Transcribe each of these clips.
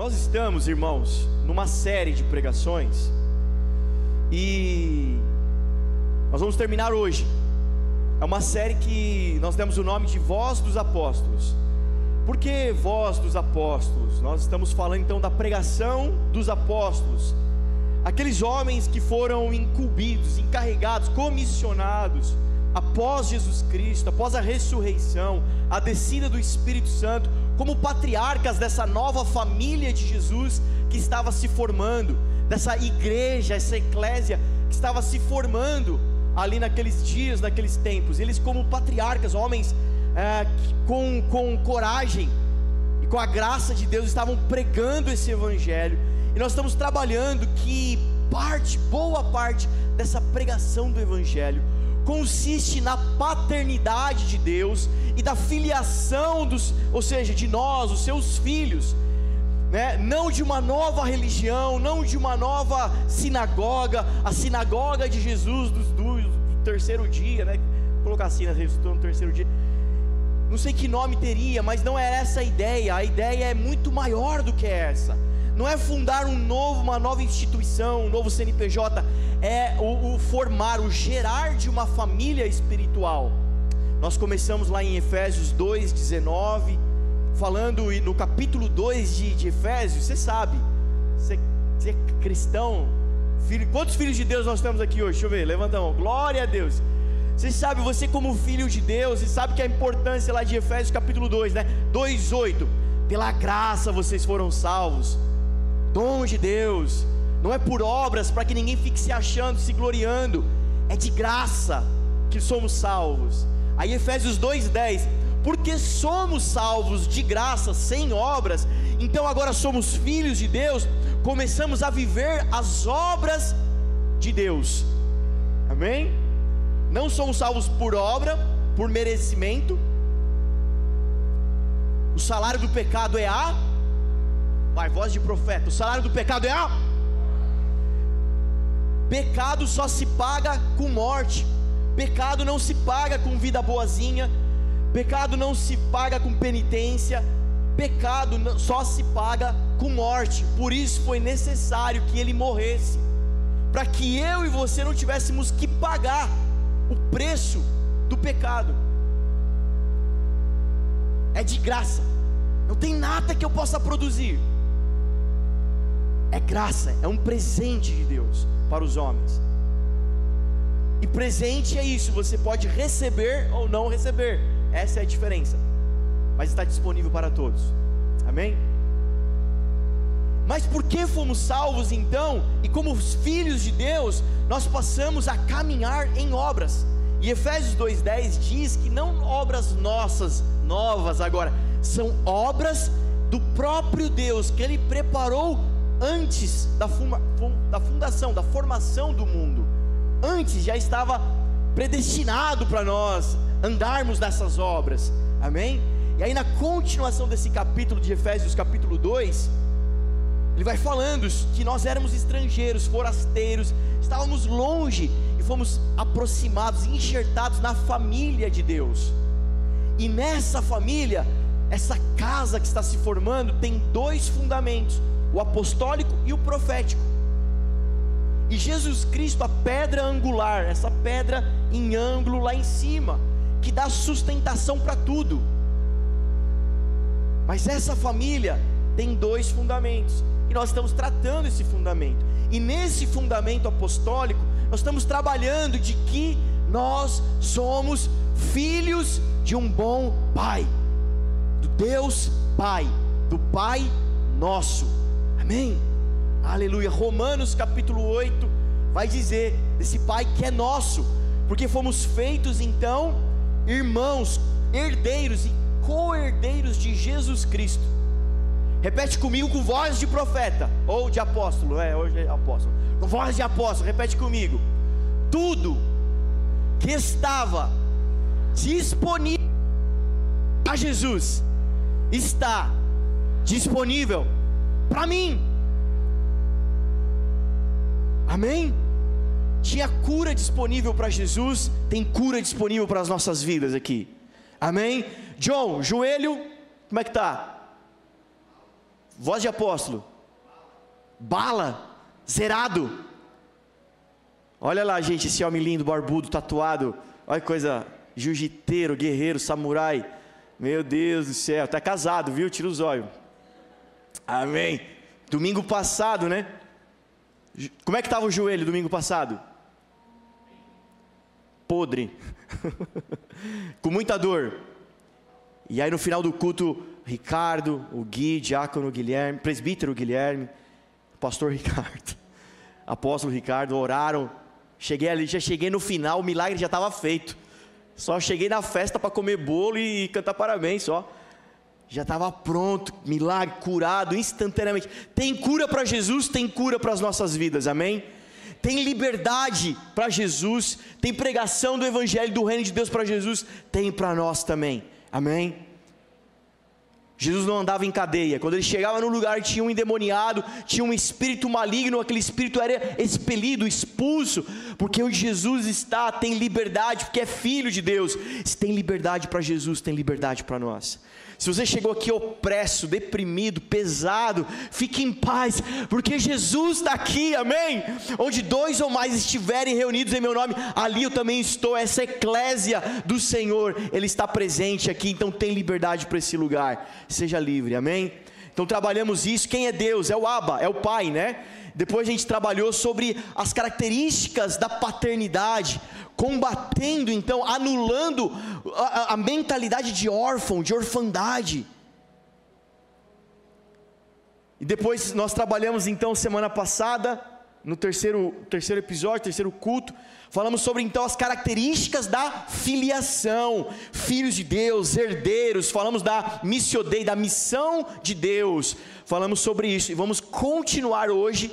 Nós estamos, irmãos, numa série de pregações e nós vamos terminar hoje. É uma série que nós demos o nome de Voz dos Apóstolos. Por que Voz dos Apóstolos? Nós estamos falando então da pregação dos apóstolos. Aqueles homens que foram incumbidos, encarregados, comissionados após Jesus Cristo, após a ressurreição, a descida do Espírito Santo, como patriarcas dessa nova família de Jesus que estava se formando, dessa igreja, essa eclésia que estava se formando ali naqueles dias, naqueles tempos. Eles, como patriarcas, homens é, com, com coragem e com a graça de Deus, estavam pregando esse evangelho. E nós estamos trabalhando que parte, boa parte dessa pregação do evangelho consiste na paternidade de Deus e da filiação dos, ou seja, de nós, os seus filhos, né? Não de uma nova religião, não de uma nova sinagoga, a sinagoga de Jesus do, do, do terceiro dia, né? Colocar assim, né? ressuscitou no terceiro dia. Não sei que nome teria, mas não é essa a ideia. A ideia é muito maior do que essa. Não é fundar um novo, uma nova instituição, um novo CNPJ, é o, o formar, o gerar de uma família espiritual. Nós começamos lá em Efésios 2:19 falando no capítulo 2 de, de Efésios, você sabe, você, você, é cristão, filho, quantos filhos de Deus nós temos aqui hoje? Deixa eu ver, levanta a mão, glória a Deus. Você sabe, você como filho de Deus, você sabe que a importância lá de Efésios capítulo 2, né? 2,8, pela graça vocês foram salvos, dom de Deus, não é por obras para que ninguém fique se achando, se gloriando, é de graça que somos salvos. Aí Efésios 2,10, porque somos salvos de graça, sem obras, então agora somos filhos de Deus, começamos a viver as obras de Deus, amém? Não somos salvos por obra, por merecimento, o salário do pecado é a, vai, voz de profeta, o salário do pecado é a, pecado só se paga com morte, pecado não se paga com vida boazinha, Pecado não se paga com penitência, pecado só se paga com morte. Por isso foi necessário que ele morresse, para que eu e você não tivéssemos que pagar o preço do pecado. É de graça, não tem nada que eu possa produzir. É graça, é um presente de Deus para os homens. E presente é isso, você pode receber ou não receber. Essa é a diferença. Mas está disponível para todos. Amém? Mas por que fomos salvos então? E como filhos de Deus, nós passamos a caminhar em obras. E Efésios 2:10 diz que não obras nossas, novas agora, são obras do próprio Deus que ele preparou antes da, fuma, da fundação, da formação do mundo. Antes já estava predestinado para nós andarmos nessas obras, amém? E aí, na continuação desse capítulo de Efésios, capítulo 2, ele vai falando que nós éramos estrangeiros, forasteiros, estávamos longe e fomos aproximados, enxertados na família de Deus. E nessa família, essa casa que está se formando tem dois fundamentos: o apostólico e o profético. E Jesus Cristo, a pedra angular, essa pedra em ângulo lá em cima que dá sustentação para tudo. Mas essa família tem dois fundamentos, e nós estamos tratando esse fundamento. E nesse fundamento apostólico, nós estamos trabalhando de que nós somos filhos de um bom Pai, do Deus Pai, do Pai nosso. Amém? Aleluia. Romanos capítulo 8 vai dizer desse Pai que é nosso, porque fomos feitos então irmãos, herdeiros e co-herdeiros de Jesus Cristo. Repete comigo com voz de profeta ou de apóstolo, é, hoje é apóstolo. Com voz de apóstolo, repete comigo. Tudo que estava disponível a Jesus está disponível para mim. Amém? Tinha cura disponível para Jesus, tem cura disponível para as nossas vidas aqui. Amém? John, joelho, como é que tá? Voz de apóstolo. Bala. Zerado. Olha lá, gente, esse homem lindo, barbudo, tatuado. Olha que coisa. Jiu-jiteiro, guerreiro, samurai. Meu Deus do céu. Tá casado, viu? Tira os olhos. Amém. Domingo passado, né? Como é que estava o joelho domingo passado? Podre. Com muita dor. E aí no final do culto, Ricardo, o Gui, Diácono Guilherme, presbítero Guilherme, pastor Ricardo, apóstolo Ricardo, oraram. Cheguei ali, já cheguei no final, o milagre já estava feito. Só cheguei na festa para comer bolo e cantar parabéns só já estava pronto, milagre, curado instantaneamente. Tem cura para Jesus, tem cura para as nossas vidas, amém? Tem liberdade para Jesus, tem pregação do Evangelho do Reino de Deus para Jesus, tem para nós também, amém? Jesus não andava em cadeia. Quando ele chegava no lugar, tinha um endemoniado, tinha um espírito maligno, aquele espírito era expelido, expulso, porque onde Jesus está tem liberdade, porque é filho de Deus. Se tem liberdade para Jesus, tem liberdade para nós. Se você chegou aqui opresso, deprimido, pesado, fique em paz, porque Jesus está aqui, amém? Onde dois ou mais estiverem reunidos em meu nome, ali eu também estou. Essa eclésia do Senhor, Ele está presente aqui, então tem liberdade para esse lugar. Seja livre, amém? Então trabalhamos isso. Quem é Deus? É o Abba, é o Pai, né? Depois a gente trabalhou sobre as características da paternidade, combatendo então, anulando a, a mentalidade de órfão, de orfandade. E depois nós trabalhamos então semana passada, no terceiro, terceiro episódio, terceiro culto, falamos sobre então as características da filiação, filhos de Deus, herdeiros, falamos da missio Dei, da missão de Deus, falamos sobre isso e vamos continuar hoje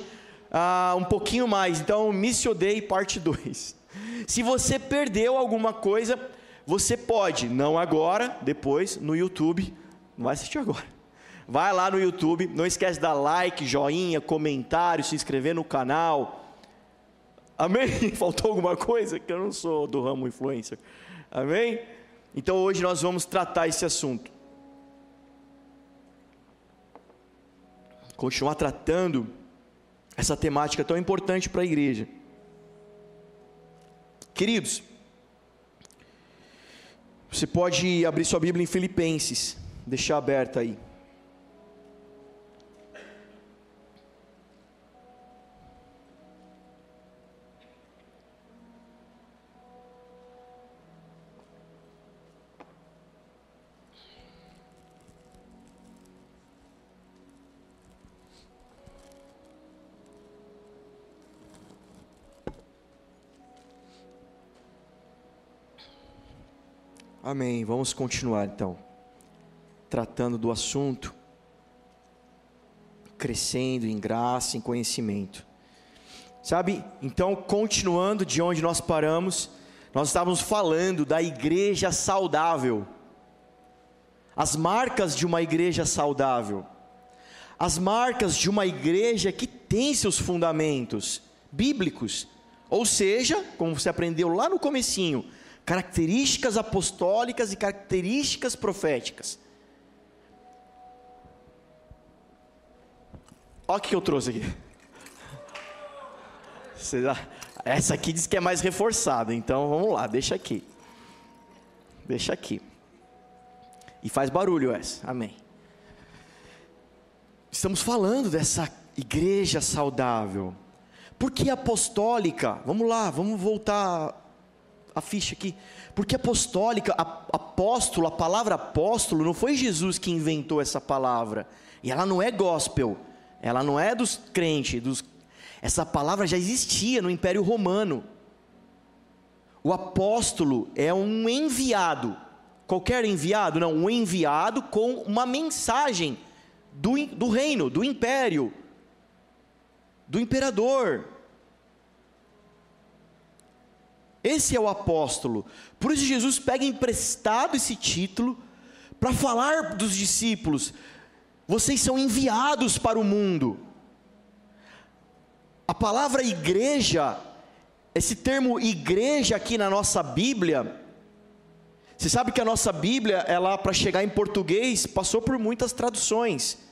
uh, um pouquinho mais, então missio Dei parte 2. Se você perdeu alguma coisa, você pode, não agora, depois no YouTube, não vai assistir agora. Vai lá no YouTube, não esquece de dar like, joinha, comentário, se inscrever no canal. Amém? Faltou alguma coisa? Que eu não sou do ramo influencer. Amém? Então hoje nós vamos tratar esse assunto. Continuar tratando essa temática tão importante para a igreja. Queridos, você pode abrir sua Bíblia em Filipenses, deixar aberta aí. Amém. Vamos continuar então, tratando do assunto, crescendo em graça, em conhecimento. Sabe? Então, continuando de onde nós paramos, nós estávamos falando da igreja saudável. As marcas de uma igreja saudável. As marcas de uma igreja que tem seus fundamentos bíblicos. Ou seja, como você aprendeu lá no comecinho, características apostólicas e características proféticas. Olha o que eu trouxe aqui. Essa aqui diz que é mais reforçada, então vamos lá, deixa aqui. Deixa aqui. E faz barulho essa, amém. Estamos falando dessa igreja saudável. Por que apostólica? Vamos lá, vamos voltar a ficha aqui. Porque apostólica, apóstolo, a palavra apóstolo, não foi Jesus que inventou essa palavra. E ela não é gospel. Ela não é dos crentes. Dos... Essa palavra já existia no Império Romano. O apóstolo é um enviado. Qualquer enviado? Não, um enviado com uma mensagem do, do reino, do império, do imperador. Esse é o apóstolo. Por isso Jesus pega emprestado esse título para falar dos discípulos: vocês são enviados para o mundo. A palavra igreja, esse termo igreja aqui na nossa Bíblia, você sabe que a nossa Bíblia, ela para chegar em português, passou por muitas traduções.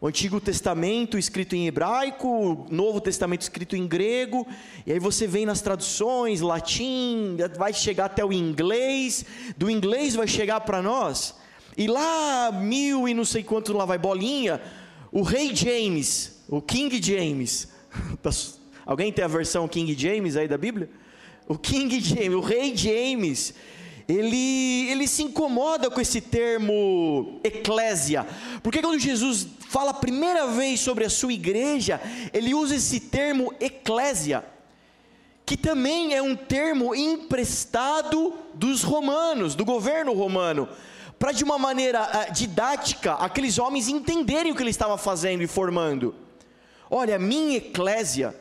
O Antigo Testamento escrito em hebraico, o Novo Testamento escrito em grego, e aí você vem nas traduções, latim, vai chegar até o inglês, do inglês vai chegar para nós, e lá mil e não sei quanto lá vai bolinha, o rei James, o King James, alguém tem a versão King James aí da Bíblia? O King James, o rei James, ele, ele se incomoda com esse termo eclésia, porque quando Jesus fala a primeira vez sobre a sua igreja, ele usa esse termo eclésia, que também é um termo emprestado dos romanos, do governo romano, para de uma maneira uh, didática aqueles homens entenderem o que ele estava fazendo e formando. Olha, minha eclésia,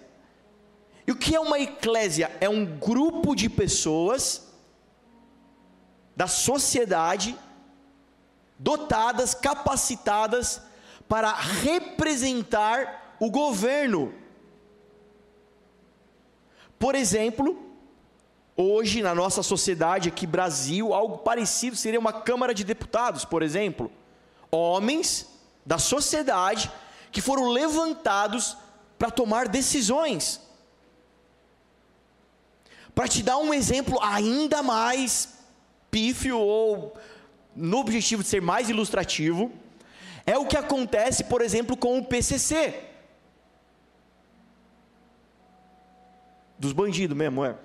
e o que é uma eclésia? É um grupo de pessoas da sociedade, dotadas, capacitadas para representar o governo. Por exemplo, hoje na nossa sociedade aqui Brasil, algo parecido seria uma Câmara de Deputados, por exemplo, homens da sociedade que foram levantados para tomar decisões. Para te dar um exemplo ainda mais pífio ou no objetivo de ser mais ilustrativo, é o que acontece, por exemplo, com o PCC. Dos bandidos mesmo, é.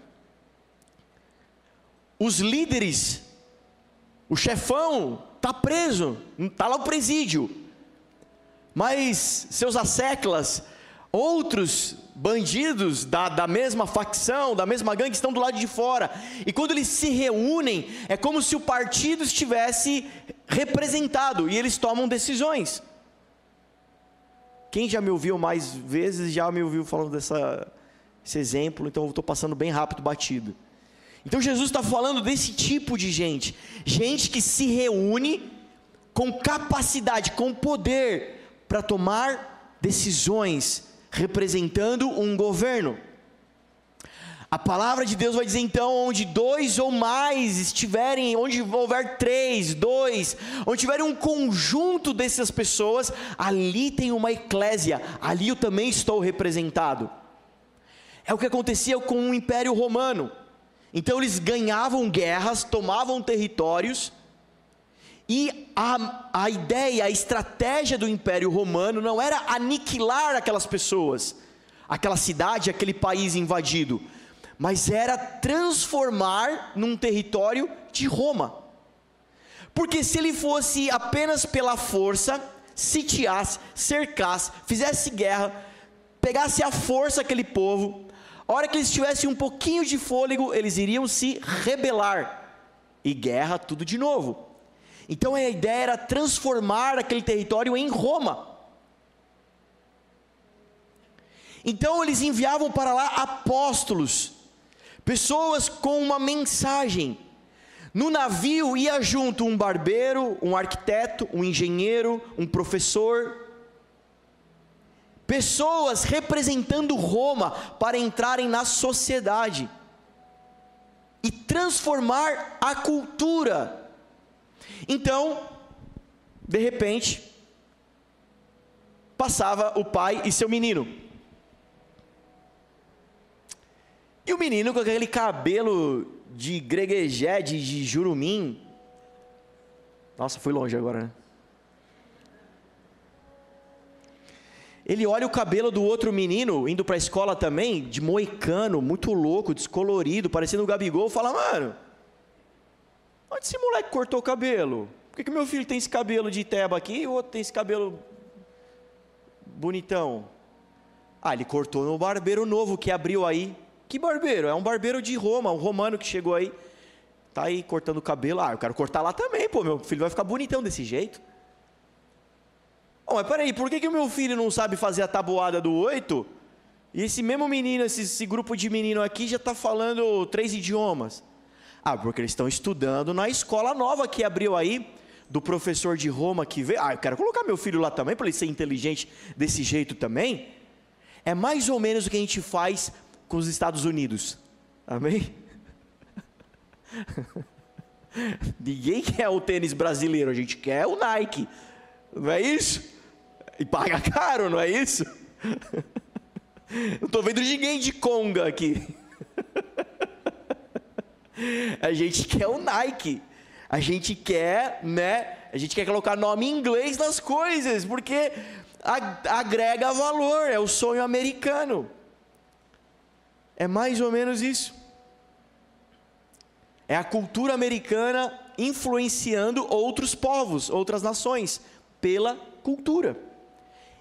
Os líderes, o chefão, está preso, está lá o presídio. Mas seus asseclas, outros bandidos da, da mesma facção, da mesma gangue, estão do lado de fora. E quando eles se reúnem, é como se o partido estivesse representado e eles tomam decisões. Quem já me ouviu mais vezes já me ouviu falando dessa, desse exemplo, então eu estou passando bem rápido, batido. Então Jesus está falando desse tipo de gente, gente que se reúne com capacidade, com poder para tomar decisões representando um governo. A palavra de Deus vai dizer então: onde dois ou mais estiverem, onde houver três, dois, onde tiver um conjunto dessas pessoas, ali tem uma eclésia, ali eu também estou representado. É o que acontecia com o Império Romano. Então eles ganhavam guerras, tomavam territórios, e a, a ideia, a estratégia do Império Romano não era aniquilar aquelas pessoas, aquela cidade, aquele país invadido, mas era transformar num território de Roma. Porque se ele fosse apenas pela força, sitiasse, cercasse, fizesse guerra, pegasse a força aquele povo, a hora que eles tivessem um pouquinho de fôlego, eles iriam se rebelar. E guerra tudo de novo. Então a ideia era transformar aquele território em Roma. Então eles enviavam para lá apóstolos, pessoas com uma mensagem. No navio ia junto um barbeiro, um arquiteto, um engenheiro, um professor, pessoas representando Roma para entrarem na sociedade e transformar a cultura então, de repente, passava o pai e seu menino. E o menino com aquele cabelo de greguejé, de, de jurumim. Nossa, fui longe agora, né? Ele olha o cabelo do outro menino, indo para a escola também, de moicano, muito louco, descolorido, parecendo o Gabigol, fala, mano, Onde esse moleque cortou o cabelo? Por que, que meu filho tem esse cabelo de teba aqui e o outro tem esse cabelo bonitão? Ah, ele cortou no barbeiro novo que abriu aí. Que barbeiro? É um barbeiro de Roma, um romano que chegou aí. Tá aí cortando o cabelo. Ah, eu quero cortar lá também, pô. Meu filho vai ficar bonitão desse jeito. Oh, mas peraí, por que, que o meu filho não sabe fazer a tabuada do oito? E esse mesmo menino, esse, esse grupo de menino aqui já está falando três idiomas. Ah, porque eles estão estudando na escola nova que abriu aí, do professor de Roma que veio. Ah, eu quero colocar meu filho lá também, para ele ser inteligente desse jeito também. É mais ou menos o que a gente faz com os Estados Unidos. Amém? Ninguém quer o tênis brasileiro, a gente quer o Nike. Não é isso? E paga caro, não é isso? Não estou vendo ninguém de conga aqui. A gente quer o Nike. A gente quer, né? A gente quer colocar nome em inglês nas coisas, porque agrega valor, é o sonho americano. É mais ou menos isso. É a cultura americana influenciando outros povos, outras nações, pela cultura.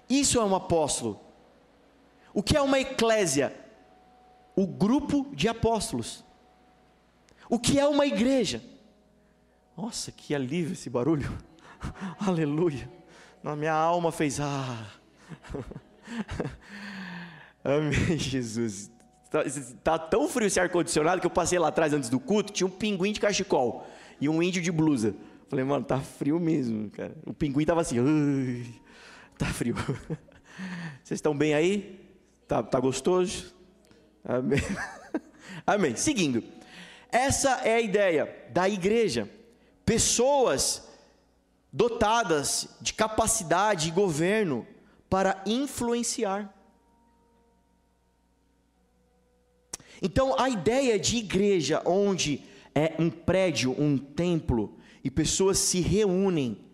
Isso é um apóstolo. O que é uma eclésia? O grupo de apóstolos. O que é uma igreja? Nossa, que alívio esse barulho. Aleluia. Na minha alma fez ah. Amém, Jesus. Tá, tá, tão frio esse ar-condicionado que eu passei lá atrás antes do culto, tinha um pinguim de cachecol e um índio de blusa. Falei, mano, tá frio mesmo, cara. O pinguim tava assim, tá frio. Vocês estão bem aí? Tá, tá gostoso? Amém. Amém. Seguindo. Essa é a ideia da igreja. Pessoas dotadas de capacidade e governo para influenciar. Então, a ideia de igreja, onde é um prédio, um templo, e pessoas se reúnem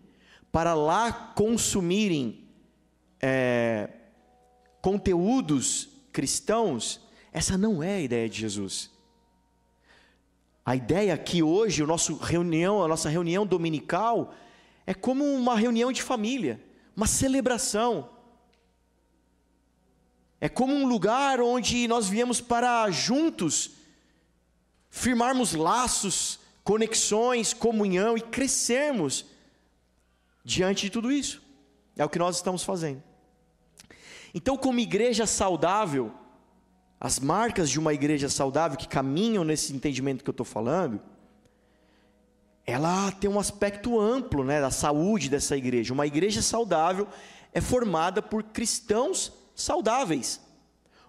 para lá consumirem é, conteúdos cristãos, essa não é a ideia de Jesus. A ideia que hoje, o nosso reunião, a nossa reunião dominical, é como uma reunião de família, uma celebração. É como um lugar onde nós viemos para juntos firmarmos laços, conexões, comunhão e crescermos diante de tudo isso. É o que nós estamos fazendo. Então, como igreja saudável, as marcas de uma igreja saudável que caminham nesse entendimento que eu estou falando, ela tem um aspecto amplo né, da saúde dessa igreja. Uma igreja saudável é formada por cristãos saudáveis.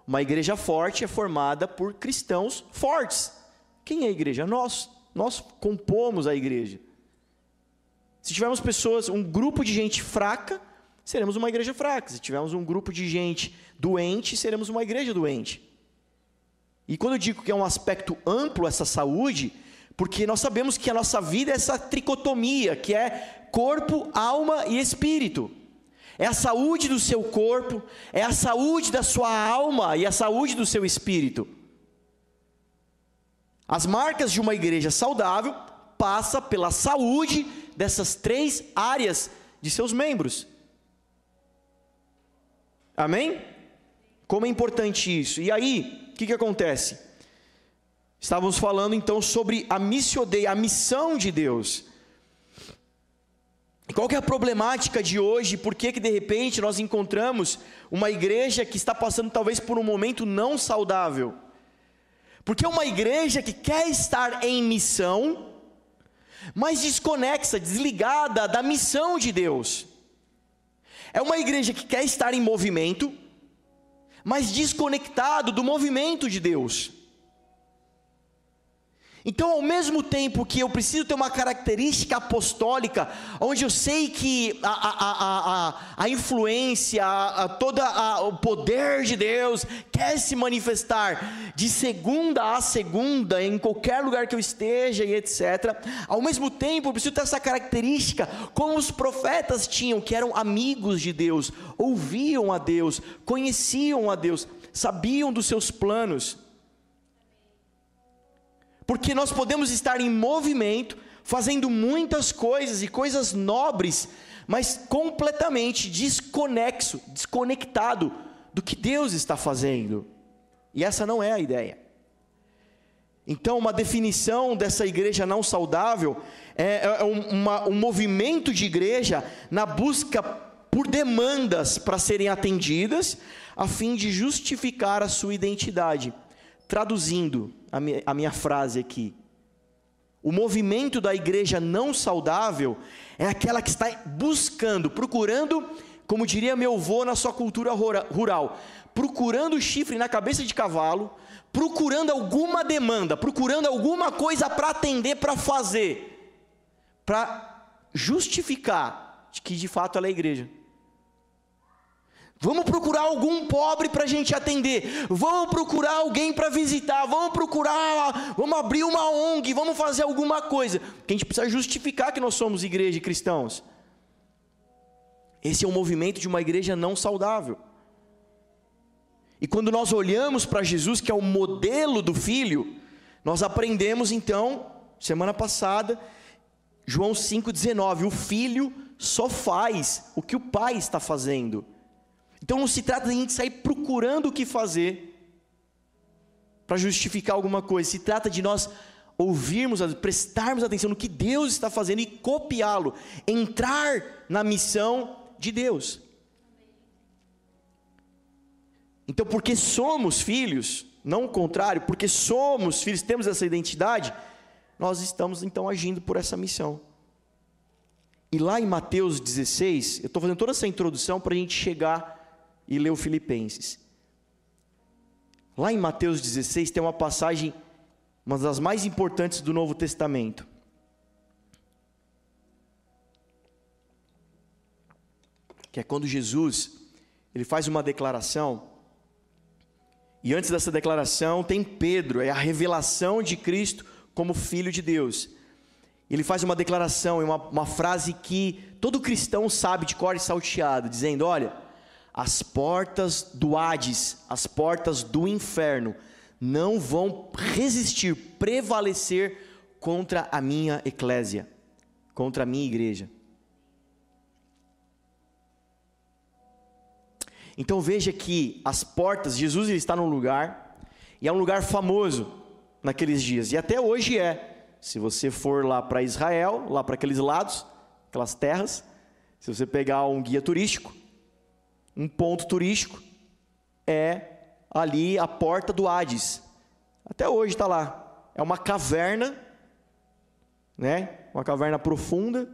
Uma igreja forte é formada por cristãos fortes. Quem é a igreja? Nós. Nós compomos a igreja. Se tivermos pessoas, um grupo de gente fraca, seremos uma igreja fraca. Se tivermos um grupo de gente doente, seremos uma igreja doente. E quando eu digo que é um aspecto amplo essa saúde, porque nós sabemos que a nossa vida é essa tricotomia, que é corpo, alma e espírito. É a saúde do seu corpo, é a saúde da sua alma e a saúde do seu espírito. As marcas de uma igreja saudável passa pela saúde dessas três áreas de seus membros. Amém? Como é importante isso. E aí, o que, que acontece? Estávamos falando então sobre a missiodeia, a missão de Deus. Qual que é a problemática de hoje? Por que, que de repente nós encontramos uma igreja que está passando talvez por um momento não saudável? Porque é uma igreja que quer estar em missão, mas desconexa, desligada da missão de Deus. É uma igreja que quer estar em movimento, mas desconectado do movimento de Deus. Então, ao mesmo tempo que eu preciso ter uma característica apostólica, onde eu sei que a, a, a, a influência, a, todo o poder de Deus quer se manifestar de segunda a segunda, em qualquer lugar que eu esteja e etc. Ao mesmo tempo, eu preciso ter essa característica, como os profetas tinham, que eram amigos de Deus, ouviam a Deus, conheciam a Deus, sabiam dos seus planos. Porque nós podemos estar em movimento, fazendo muitas coisas e coisas nobres, mas completamente desconexo, desconectado do que Deus está fazendo. E essa não é a ideia. Então, uma definição dessa igreja não saudável é, é uma, um movimento de igreja na busca por demandas para serem atendidas, a fim de justificar a sua identidade. Traduzindo a minha, frase aqui, o movimento da igreja não saudável é aquela que está buscando, procurando, como diria meu avô na sua cultura rural, procurando chifre na cabeça de cavalo, procurando alguma demanda, procurando alguma coisa para atender, para fazer, para justificar que de fato ela é igreja. Vamos procurar algum pobre para a gente atender. Vamos procurar alguém para visitar. Vamos procurar, vamos abrir uma ONG. Vamos fazer alguma coisa. Porque a gente precisa justificar que nós somos igreja e cristãos. Esse é o movimento de uma igreja não saudável. E quando nós olhamos para Jesus, que é o modelo do filho, nós aprendemos então, semana passada, João 5,19: o filho só faz o que o pai está fazendo. Então não se trata de a gente sair procurando o que fazer para justificar alguma coisa, se trata de nós ouvirmos, prestarmos atenção no que Deus está fazendo e copiá-lo, entrar na missão de Deus. Então, porque somos filhos, não o contrário, porque somos filhos, temos essa identidade, nós estamos então agindo por essa missão. E lá em Mateus 16, eu estou fazendo toda essa introdução para a gente chegar e ler o Filipenses. Lá em Mateus 16 tem uma passagem, uma das mais importantes do Novo Testamento. Que é quando Jesus, ele faz uma declaração e antes dessa declaração tem Pedro, é a revelação de Cristo como Filho de Deus. Ele faz uma declaração, uma, uma frase que todo cristão sabe de cor e salteado, dizendo: Olha, as portas do Hades, as portas do inferno, não vão resistir, prevalecer contra a minha eclésia, contra a minha igreja. Então veja que as portas, Jesus ele está num lugar, e é um lugar famoso naqueles dias, e até hoje é. Se você for lá para Israel, lá para aqueles lados, aquelas terras, se você pegar um guia turístico, um ponto turístico é ali a porta do Hades. Até hoje está lá. É uma caverna, né? Uma caverna profunda,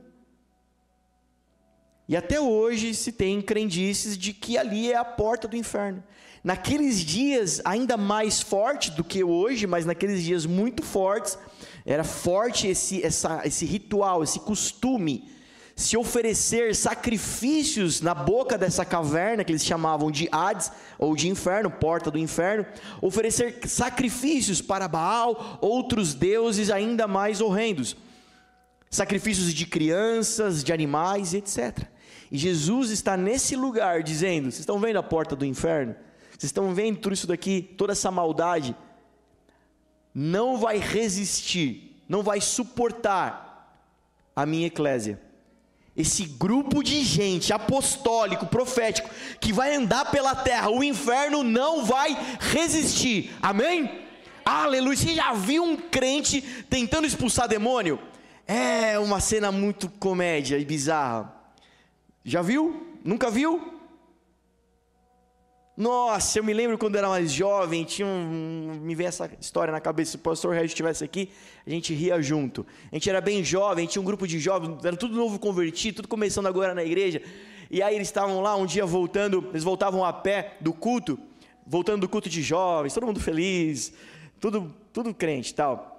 e até hoje se tem crendices de que ali é a porta do inferno. Naqueles dias, ainda mais forte do que hoje, mas naqueles dias muito fortes, era forte esse, essa, esse ritual, esse costume, se oferecer sacrifícios na boca dessa caverna, que eles chamavam de Hades, ou de inferno, porta do inferno, oferecer sacrifícios para Baal, outros deuses ainda mais horrendos. Sacrifícios de crianças, de animais, etc. E Jesus está nesse lugar dizendo: Vocês estão vendo a porta do inferno? Vocês estão vendo tudo isso daqui, toda essa maldade? Não vai resistir, não vai suportar a minha eclésia. Esse grupo de gente apostólico, profético, que vai andar pela terra, o inferno não vai resistir. Amém? Aleluia. Você já viu um crente tentando expulsar demônio? É uma cena muito comédia e bizarra. Já viu? Nunca viu? Nossa, eu me lembro quando era mais jovem, tinha um, me vem essa história na cabeça, se o pastor Regis estivesse aqui, a gente ria junto. A gente era bem jovem, tinha um grupo de jovens, era tudo novo convertido, tudo começando agora na igreja. E aí eles estavam lá um dia voltando, eles voltavam a pé do culto, voltando do culto de jovens, todo mundo feliz, tudo, tudo crente tal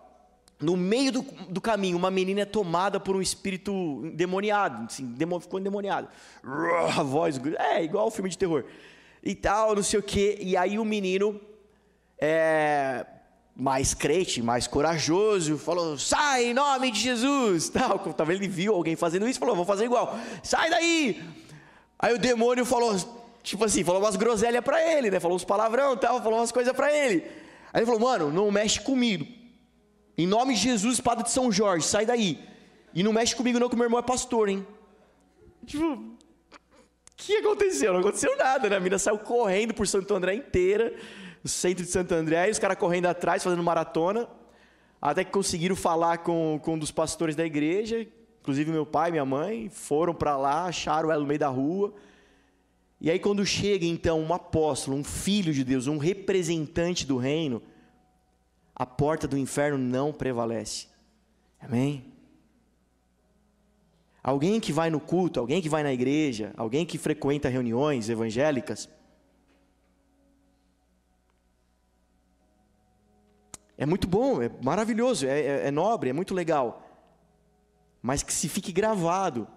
no meio do, do, caminho, uma menina é tomada por um espírito endemoniado, assim, demo, ficou endemoniado. A voz, é igual o filme de terror. E tal, não sei o quê. E aí o menino, é, mais crente, mais corajoso, falou: sai em nome de Jesus. Tal. Talvez ele viu alguém fazendo isso, falou: vou fazer igual. Sai daí. Aí o demônio falou, tipo assim, falou umas groselhas para ele, né? Falou uns palavrão, tal, falou umas coisas para ele. Aí ele falou: mano, não mexe comigo. Em nome de Jesus, espada de São Jorge, sai daí. E não mexe comigo não, que meu irmão é pastor, hein? Tipo, que aconteceu? Não aconteceu nada, né? A menina saiu correndo por Santo André inteira, no centro de Santo André, e os caras correndo atrás, fazendo maratona, até que conseguiram falar com, com um dos pastores da igreja, inclusive meu pai e minha mãe, foram para lá, acharam ela no meio da rua. E aí quando chega então um apóstolo, um filho de Deus, um representante do reino, a porta do inferno não prevalece. Amém? Alguém que vai no culto, alguém que vai na igreja, alguém que frequenta reuniões evangélicas, é muito bom, é maravilhoso, é, é, é nobre, é muito legal, mas que se fique gravado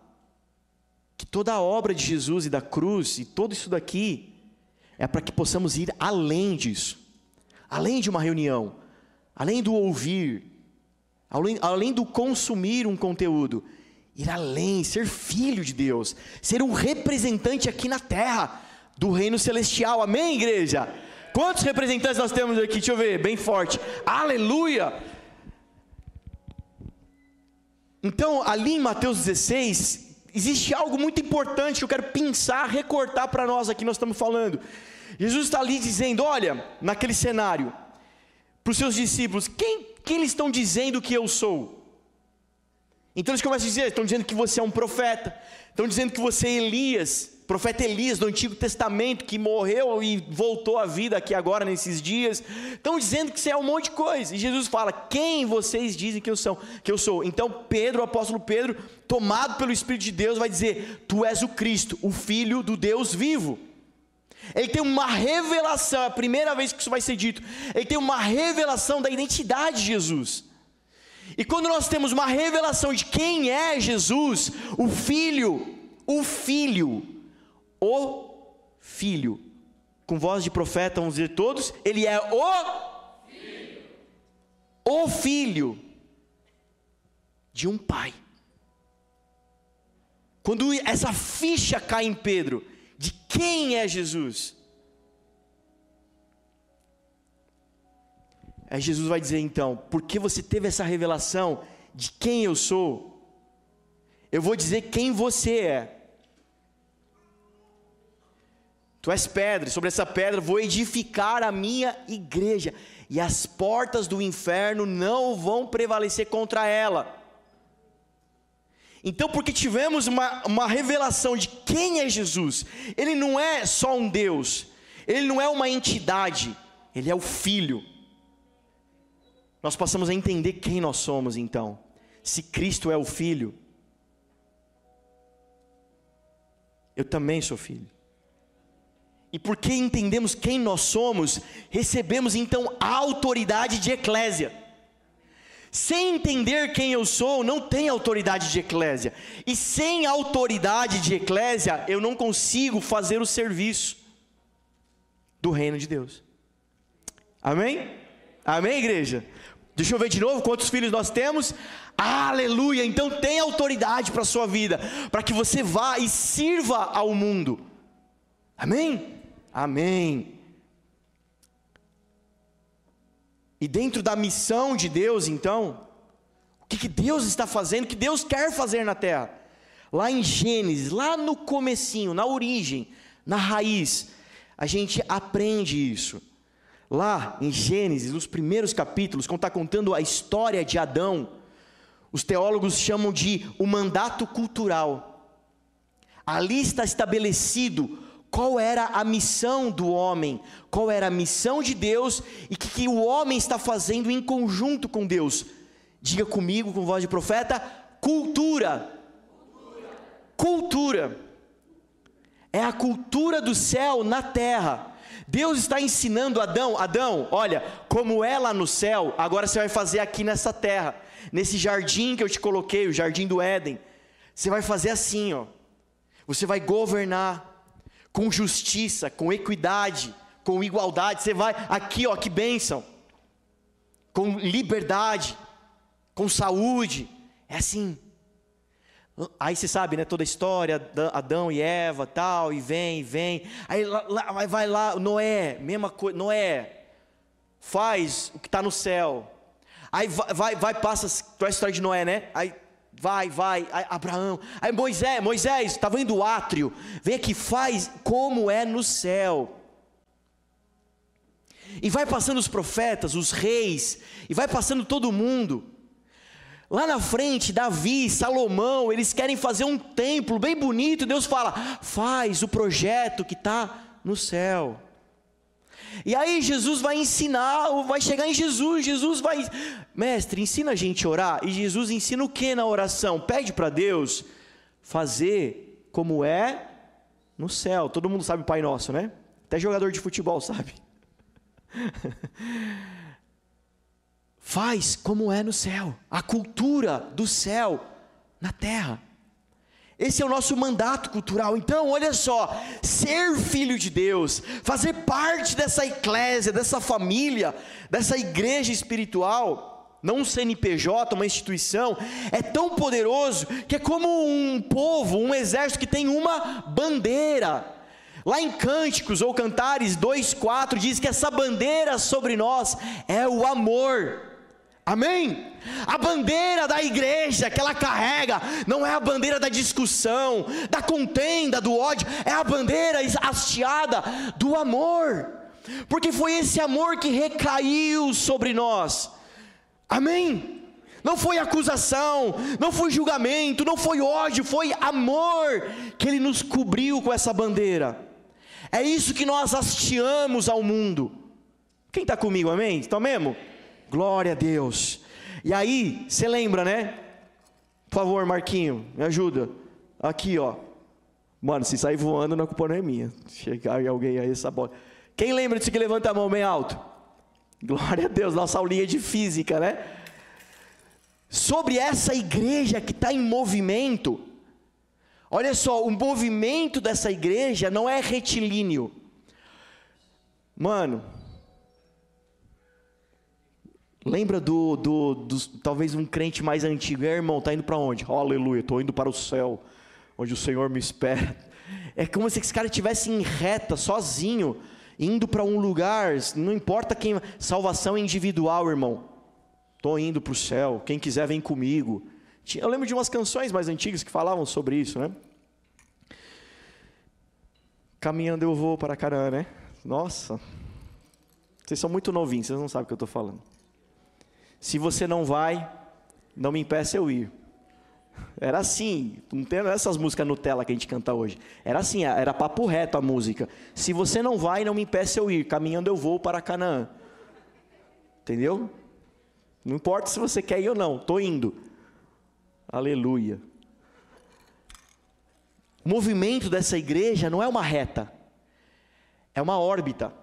que toda a obra de Jesus e da cruz e tudo isso daqui é para que possamos ir além disso, além de uma reunião, além do ouvir, além, além do consumir um conteúdo, ir além, ser filho de Deus, ser um representante aqui na terra do reino celestial. Amém, igreja? Quantos representantes nós temos aqui? Deixa eu ver, bem forte. Aleluia! Então, ali em Mateus 16, existe algo muito importante que eu quero pensar, recortar para nós aqui, nós estamos falando. Jesus está ali dizendo: olha, naquele cenário, para os seus discípulos, quem, quem eles estão dizendo que eu sou? Então eles começam a dizer: estão dizendo que você é um profeta, estão dizendo que você é Elias, profeta Elias do Antigo Testamento, que morreu e voltou à vida aqui agora nesses dias. Estão dizendo que você é um monte de coisa. E Jesus fala: Quem vocês dizem que eu sou? Que eu sou? Então Pedro, o apóstolo Pedro, tomado pelo Espírito de Deus, vai dizer: Tu és o Cristo, o Filho do Deus vivo. Ele tem uma revelação, é a primeira vez que isso vai ser dito. Ele tem uma revelação da identidade de Jesus. E quando nós temos uma revelação de quem é Jesus, o Filho, o Filho, o Filho, com voz de profeta, vamos dizer todos, ele é o Filho, o Filho de um Pai. Quando essa ficha cai em Pedro, de quem é Jesus, Aí Jesus vai dizer então: porque você teve essa revelação de quem eu sou, eu vou dizer quem você é. Tu és pedra, sobre essa pedra vou edificar a minha igreja, e as portas do inferno não vão prevalecer contra ela. Então, porque tivemos uma, uma revelação de quem é Jesus, ele não é só um Deus, ele não é uma entidade, ele é o Filho nós passamos a entender quem nós somos então. Se Cristo é o Filho, eu também sou filho. E porque entendemos quem nós somos, recebemos então a autoridade de eclésia. Sem entender quem eu sou, não tem autoridade de eclésia. E sem autoridade de eclésia, eu não consigo fazer o serviço do reino de Deus. Amém? Amém, igreja? Deixa eu ver de novo quantos filhos nós temos. Aleluia! Então tem autoridade para a sua vida, para que você vá e sirva ao mundo. Amém? Amém. E dentro da missão de Deus, então, o que, que Deus está fazendo, o que Deus quer fazer na terra? Lá em Gênesis, lá no comecinho, na origem, na raiz, a gente aprende isso. Lá em Gênesis, nos primeiros capítulos, quando está contando a história de Adão, os teólogos chamam de o mandato cultural. Ali está estabelecido qual era a missão do homem, qual era a missão de Deus e o que, que, o homem está fazendo em conjunto com Deus. Diga comigo, com voz de profeta: cultura. Cultura. cultura. É a cultura do céu na terra. Deus está ensinando Adão, Adão, olha, como é lá no céu, agora você vai fazer aqui nessa terra, nesse jardim que eu te coloquei, o jardim do Éden. Você vai fazer assim, ó. Você vai governar com justiça, com equidade, com igualdade. Você vai aqui, ó, que bênção. Com liberdade, com saúde. É assim. Aí você sabe, né, toda a história, Adão e Eva, tal, e vem, e vem. Aí lá, vai lá, Noé, mesma coisa, Noé, faz o que está no céu. Aí vai, vai, vai passa a história de Noé, né? Aí vai, vai, aí, Abraão. Aí Moisés, Moisés, está vendo o átrio? Vem aqui, faz como é no céu. E vai passando os profetas, os reis, e vai passando todo mundo. Lá na frente, Davi, Salomão, eles querem fazer um templo bem bonito. Deus fala: faz o projeto que está no céu. E aí Jesus vai ensinar, vai chegar em Jesus. Jesus vai, mestre, ensina a gente a orar. E Jesus ensina o que na oração? Pede para Deus fazer como é no céu. Todo mundo sabe o Pai Nosso, né? Até jogador de futebol sabe. Faz como é no céu, a cultura do céu na terra. Esse é o nosso mandato cultural. Então, olha só, ser filho de Deus, fazer parte dessa eclésia, dessa família, dessa igreja espiritual, não um CNPJ, uma instituição, é tão poderoso que é como um povo, um exército que tem uma bandeira. Lá em Cânticos ou Cantares 2:4 diz que essa bandeira sobre nós é o amor. Amém? A bandeira da igreja que ela carrega não é a bandeira da discussão, da contenda, do ódio, é a bandeira hasteada do amor, porque foi esse amor que recaiu sobre nós. Amém? Não foi acusação, não foi julgamento, não foi ódio, foi amor que Ele nos cobriu com essa bandeira. É isso que nós hasteamos ao mundo. Quem está comigo, amém? Estão mesmo? Glória a Deus. E aí, você lembra, né? Por favor, Marquinho, me ajuda. Aqui, ó. Mano, se sair voando, não a culpa não é minha. Chegar alguém aí essa bola. Quem lembra disso que levanta a mão bem alto? Glória a Deus, nossa aulinha de física, né? Sobre essa igreja que está em movimento. Olha só, o movimento dessa igreja não é retilíneo. Mano, Lembra do, do, do, talvez um crente mais antigo, é, irmão, tá indo para onde? Aleluia, estou indo para o céu, onde o Senhor me espera. É como se esse cara estivesse em reta, sozinho, indo para um lugar, não importa quem, salvação é individual, irmão. Estou indo para o céu, quem quiser vem comigo. Eu lembro de umas canções mais antigas que falavam sobre isso, né? Caminhando eu vou para Canaã, né? Nossa, vocês são muito novinhos, vocês não sabem o que eu estou falando. Se você não vai, não me impeça eu ir. Era assim, não tem essas músicas Nutella que a gente canta hoje. Era assim, era papo reto a música. Se você não vai, não me impeça eu ir. Caminhando eu vou para Canaã. Entendeu? Não importa se você quer ir ou não, estou indo. Aleluia. O movimento dessa igreja não é uma reta, é uma órbita.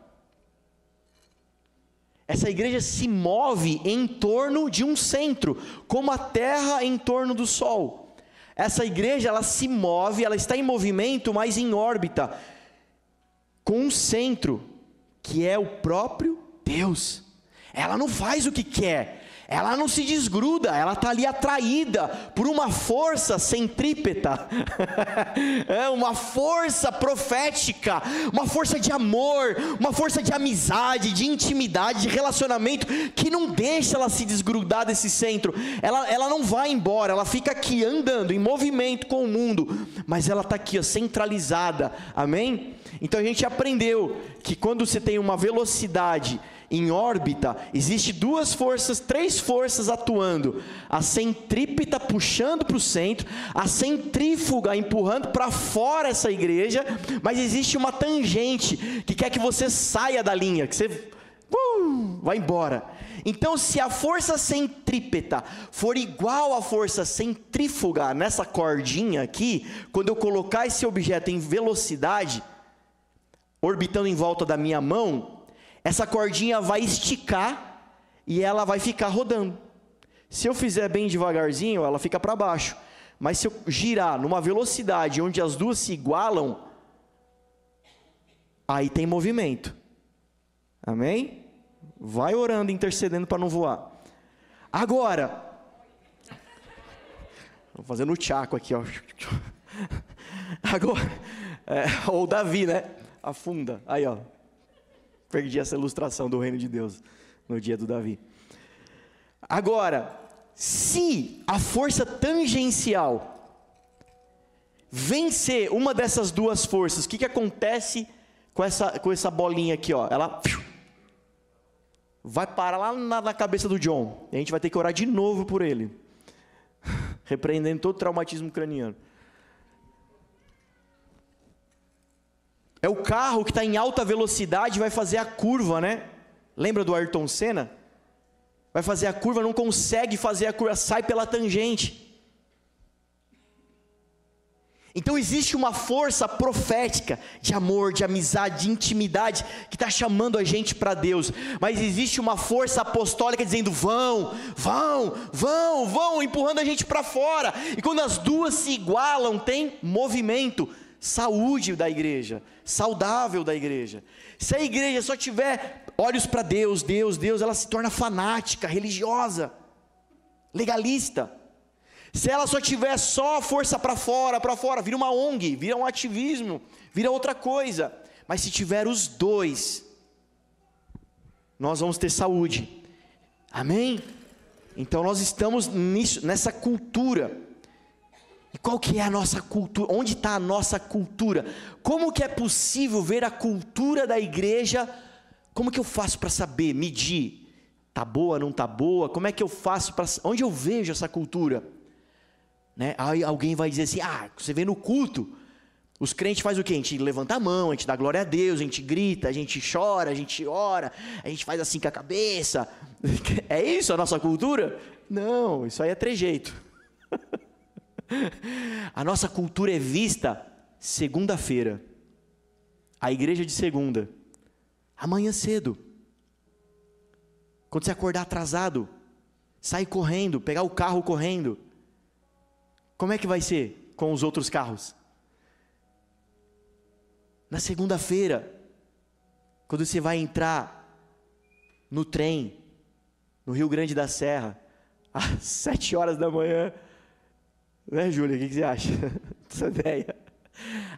Essa igreja se move em torno de um centro, como a terra em torno do sol. Essa igreja, ela se move, ela está em movimento, mas em órbita, com um centro, que é o próprio Deus. Ela não faz o que quer, ela não se desgruda, ela está ali atraída por uma força centrípeta, é uma força profética, uma força de amor, uma força de amizade, de intimidade, de relacionamento, que não deixa ela se desgrudar desse centro. Ela, ela não vai embora, ela fica aqui andando, em movimento com o mundo, mas ela está aqui, ó, centralizada, amém? Então a gente aprendeu que quando você tem uma velocidade, em órbita, existe duas forças, três forças atuando: a centrípeta puxando para o centro, a centrífuga empurrando para fora essa igreja, mas existe uma tangente que quer que você saia da linha, que você uh, vai embora. Então, se a força centrípeta for igual à força centrífuga nessa cordinha aqui, quando eu colocar esse objeto em velocidade, orbitando em volta da minha mão, essa cordinha vai esticar e ela vai ficar rodando. Se eu fizer bem devagarzinho, ela fica para baixo. Mas se eu girar numa velocidade onde as duas se igualam, aí tem movimento. Amém? Vai orando, intercedendo para não voar. Agora, vou fazendo o tchaco aqui, ó. Agora, é, ou Davi, né? Afunda. Aí, ó. Perdi essa ilustração do reino de Deus no dia do Davi. Agora, se a força tangencial vencer uma dessas duas forças, o que, que acontece com essa, com essa bolinha aqui? Ó? Ela vai parar lá na, na cabeça do John. E a gente vai ter que orar de novo por ele, repreendendo todo o traumatismo craniano. É o carro que está em alta velocidade e vai fazer a curva, né? Lembra do Ayrton Senna? Vai fazer a curva, não consegue fazer a curva, sai pela tangente. Então existe uma força profética de amor, de amizade, de intimidade que está chamando a gente para Deus, mas existe uma força apostólica dizendo: vão, vão, vão, vão, empurrando a gente para fora. E quando as duas se igualam, tem movimento, saúde da igreja, saudável da igreja. Se a igreja só tiver olhos para Deus, Deus, Deus, ela se torna fanática, religiosa, legalista. Se ela só tiver só força para fora, para fora, vira uma ONG, vira um ativismo, vira outra coisa. Mas se tiver os dois, nós vamos ter saúde. Amém? Então nós estamos nisso, nessa cultura. Qual que é a nossa cultura? Onde está a nossa cultura? Como que é possível ver a cultura da igreja? Como que eu faço para saber, medir? Tá boa, não tá boa? Como é que eu faço para onde eu vejo essa cultura? Né? Aí alguém vai dizer assim: ah, você vê no culto, os crentes fazem o quê? A gente levanta a mão, a gente dá glória a Deus, a gente grita, a gente chora, a gente ora, a gente faz assim com a cabeça. É isso a nossa cultura? Não, isso aí é trejeito. a nossa cultura é vista segunda-feira, a igreja de segunda, amanhã cedo. Quando você acordar atrasado, sair correndo, pegar o carro correndo como é que vai ser com os outros carros? Na segunda-feira, quando você vai entrar no trem, no Rio Grande da Serra, às sete horas da manhã, né, Júlia? O que você acha dessa ideia?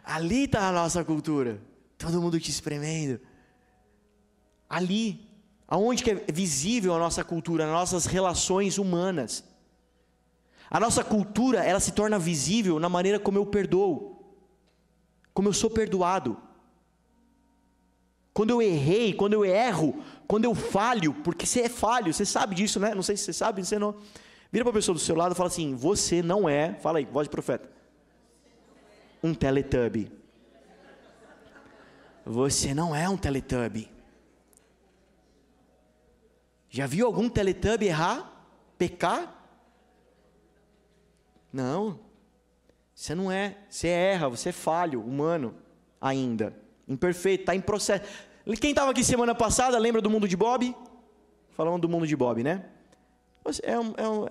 Ali está a nossa cultura. Todo mundo te espremendo. Ali, aonde que é visível a nossa cultura, nas nossas relações humanas. A nossa cultura, ela se torna visível na maneira como eu perdoo, como eu sou perdoado. Quando eu errei, quando eu erro, quando eu falho, porque você é falho, você sabe disso, né? Não sei se você sabe, você não. Vira para a pessoa do seu lado e fala assim: Você não é, fala aí, voz de profeta, um teletubbie. Você não é um teletubbie. Já viu algum teletubbie errar? Pecar? Não. Você não é. Você erra, você é falho, humano ainda. Imperfeito, está em processo. Quem estava aqui semana passada, lembra do mundo de Bob? Falando do mundo de Bob, né? É, um, é, um,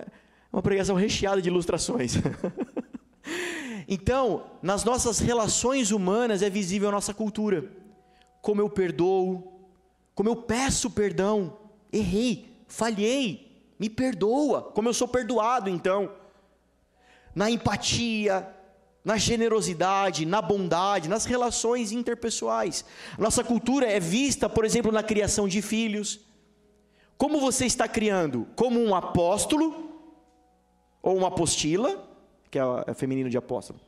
uma pregação recheada de ilustrações. então, nas nossas relações humanas é visível a nossa cultura. Como eu perdoo, como eu peço perdão. Errei, falhei, me perdoa. Como eu sou perdoado, então na empatia, na generosidade, na bondade, nas relações interpessoais. Nossa cultura é vista, por exemplo, na criação de filhos. Como você está criando? Como um apóstolo ou uma apostila, que é o feminino de apóstolo.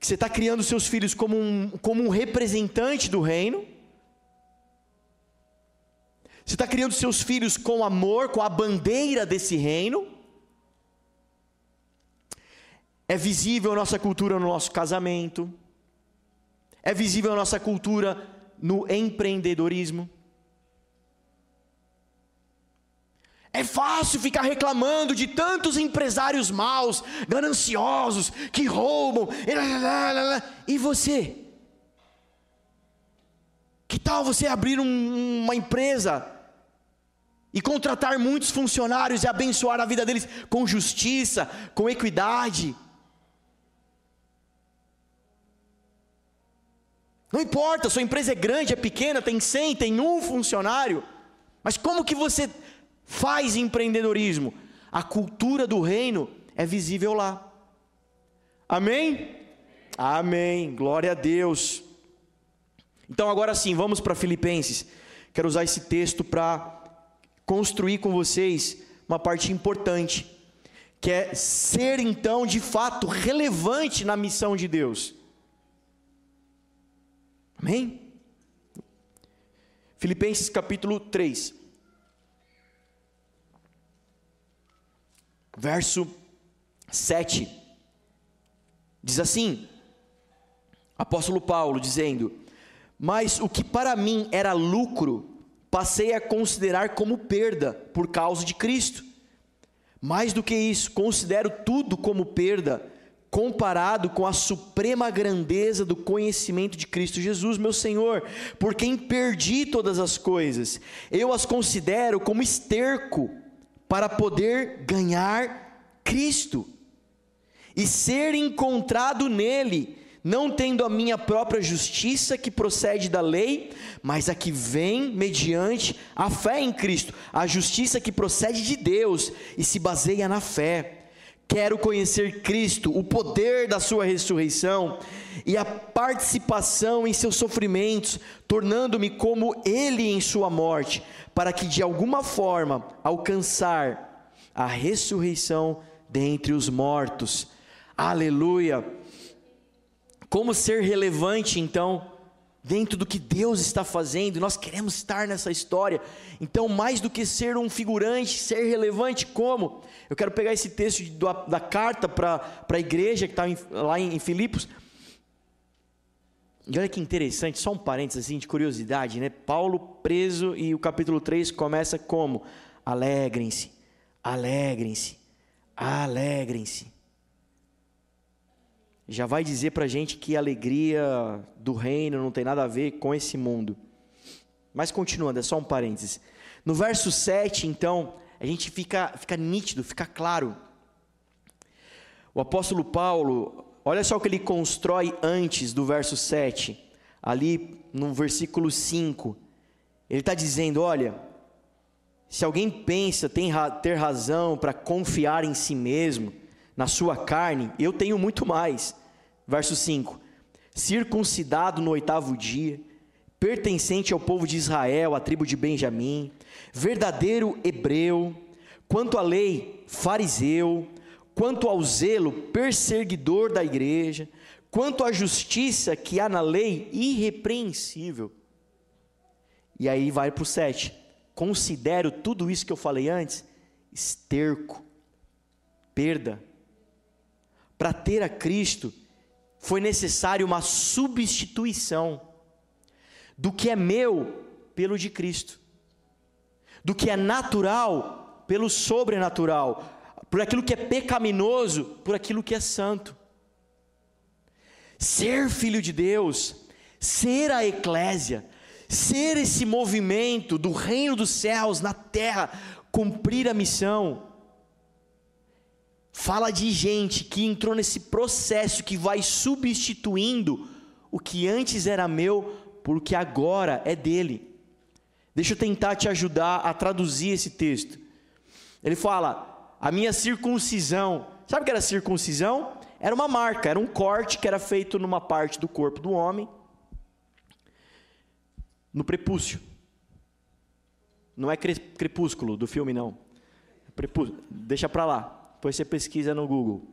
Você está criando seus filhos como um, como um representante do reino. Você está criando seus filhos com amor, com a bandeira desse reino é visível a nossa cultura no nosso casamento. É visível a nossa cultura no empreendedorismo. É fácil ficar reclamando de tantos empresários maus, gananciosos, que roubam. E você? Que tal você abrir um, uma empresa e contratar muitos funcionários e abençoar a vida deles com justiça, com equidade? Não importa, sua empresa é grande, é pequena, tem 100, tem um funcionário. Mas como que você faz empreendedorismo? A cultura do reino é visível lá. Amém? Amém. Glória a Deus. Então agora sim, vamos para Filipenses. Quero usar esse texto para construir com vocês uma parte importante, que é ser então de fato relevante na missão de Deus. Amém? Filipenses capítulo 3. Verso 7. Diz assim: Apóstolo Paulo dizendo: Mas o que para mim era lucro, passei a considerar como perda por causa de Cristo. Mais do que isso, considero tudo como perda comparado com a suprema grandeza do conhecimento de Cristo Jesus, meu Senhor, por quem perdi todas as coisas. Eu as considero como esterco para poder ganhar Cristo. E ser encontrado nele, não tendo a minha própria justiça que procede da lei, mas a que vem mediante a fé em Cristo, a justiça que procede de Deus e se baseia na fé. Quero conhecer Cristo, o poder da Sua ressurreição e a participação em seus sofrimentos, tornando-me como Ele em Sua morte, para que de alguma forma alcançar a ressurreição dentre os mortos. Aleluia! Como ser relevante então dentro do que Deus está fazendo, nós queremos estar nessa história. Então, mais do que ser um figurante, ser relevante, como? Eu quero pegar esse texto da, carta para a igreja que está lá em Filipos. E olha que interessante, só um parênteses assim de curiosidade, né? Paulo preso e o capítulo 3 começa como? Alegrem-se, alegrem-se, alegrem-se já vai dizer para gente que a alegria do reino não tem nada a ver com esse mundo. Mas continuando, é só um parênteses. No verso 7, então, a gente fica, fica nítido, fica claro. O apóstolo Paulo, olha só o que ele constrói antes do verso 7, ali no versículo 5. Ele está dizendo: olha, se alguém pensa tem, ter razão para confiar em si mesmo, na sua carne, eu tenho muito mais. Verso 5: Circuncidado no oitavo dia, pertencente ao povo de Israel, à tribo de Benjamim, verdadeiro hebreu, quanto à lei, fariseu, quanto ao zelo, perseguidor da igreja, quanto à justiça que há na lei, irrepreensível. E aí vai para o 7. Considero tudo isso que eu falei antes esterco, perda. Para ter a Cristo, foi necessário uma substituição do que é meu pelo de Cristo, do que é natural pelo sobrenatural, por aquilo que é pecaminoso, por aquilo que é santo. Ser filho de Deus, ser a eclésia, ser esse movimento do reino dos céus na terra, cumprir a missão, fala de gente que entrou nesse processo que vai substituindo o que antes era meu por o que agora é dele. Deixa eu tentar te ajudar a traduzir esse texto. Ele fala: a minha circuncisão. Sabe o que era circuncisão? Era uma marca, era um corte que era feito numa parte do corpo do homem, no prepúcio. Não é crepúsculo do filme, não. Prepúcio. Deixa para lá. Depois você pesquisa no Google.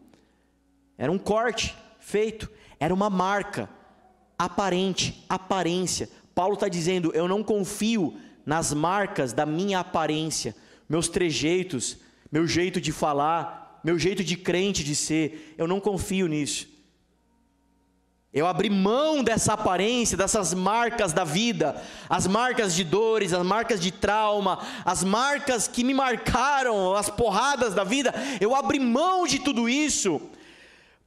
Era um corte feito, era uma marca aparente, aparência. Paulo está dizendo: eu não confio nas marcas da minha aparência, meus trejeitos, meu jeito de falar, meu jeito de crente de ser. Eu não confio nisso. Eu abri mão dessa aparência, dessas marcas da vida, as marcas de dores, as marcas de trauma, as marcas que me marcaram, as porradas da vida. Eu abri mão de tudo isso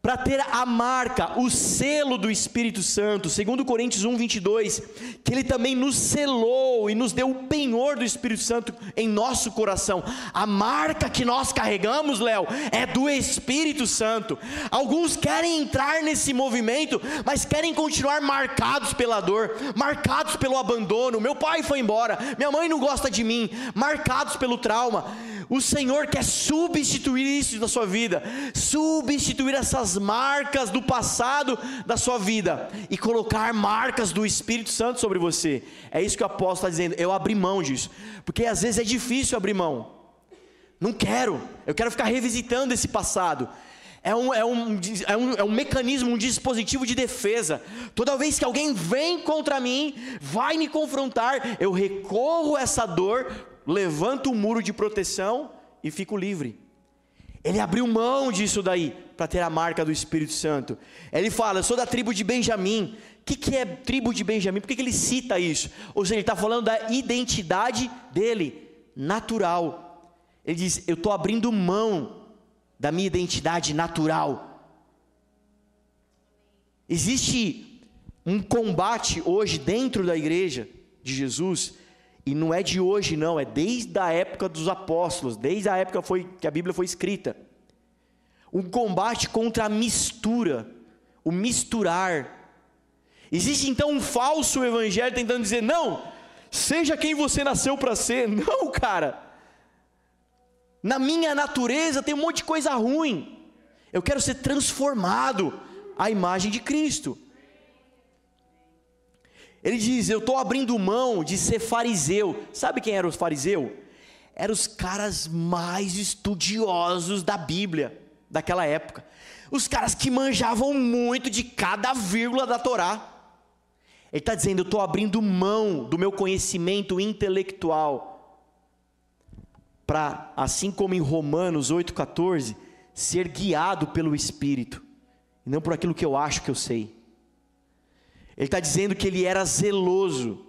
para ter a marca, o selo do Espírito Santo, segundo Coríntios 1, 22, que Ele também nos selou e nos deu o penhor do Espírito Santo em nosso coração. A marca que nós carregamos, Léo, é do Espírito Santo. Alguns querem entrar nesse movimento, mas querem continuar marcados pela dor, marcados pelo abandono. Meu pai foi embora, minha mãe não gosta de mim, marcados pelo trauma. O Senhor quer substituir isso na sua vida, substituir essas marcas do passado da sua vida e colocar marcas do Espírito Santo sobre você. É isso que o apóstolo está dizendo. Eu abri mão disso, porque às vezes é difícil abrir mão. Não quero, eu quero ficar revisitando esse passado. É um, é, um, é, um, é um mecanismo, um dispositivo de defesa. Toda vez que alguém vem contra mim, vai me confrontar, eu recorro a essa dor levanto um muro de proteção e fico livre. Ele abriu mão disso daí para ter a marca do Espírito Santo. Ele fala: Eu sou da tribo de Benjamim. O que, que é tribo de Benjamim? Por que, que ele cita isso? Ou seja, ele está falando da identidade dele, natural. Ele diz: Eu estou abrindo mão da minha identidade natural Existe um combate hoje dentro da igreja de Jesus, e não é de hoje, não, é desde a época dos apóstolos, desde a época foi, que a Bíblia foi escrita. Um combate contra a mistura, o misturar. Existe então um falso evangelho tentando dizer: não, seja quem você nasceu para ser. Não, cara. Na minha natureza tem um monte de coisa ruim. Eu quero ser transformado à imagem de Cristo. Ele diz: Eu estou abrindo mão de ser fariseu. Sabe quem era os fariseu? Eram os caras mais estudiosos da Bíblia, daquela época. Os caras que manjavam muito de cada vírgula da Torá. Ele está dizendo: Eu estou abrindo mão do meu conhecimento intelectual. Para, assim como em Romanos 8,14, ser guiado pelo Espírito, e não por aquilo que eu acho que eu sei. Ele está dizendo que ele era zeloso.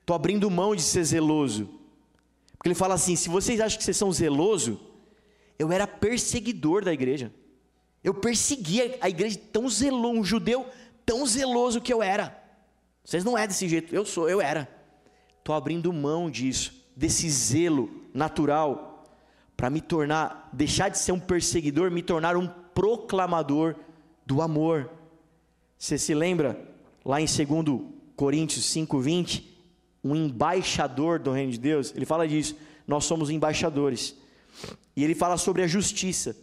Estou abrindo mão de ser zeloso. Porque ele fala assim: se vocês acham que vocês são zelosos, eu era perseguidor da igreja. Eu perseguia a igreja tão zeloso, um judeu tão zeloso que eu era. Vocês não é desse jeito, eu sou, eu era. Estou abrindo mão disso, desse zelo natural para me tornar, deixar de ser um perseguidor, me tornar um proclamador do amor. Você se lembra lá em 2 Coríntios 5:20, um embaixador do reino de Deus, ele fala disso. Nós somos embaixadores. E ele fala sobre a justiça.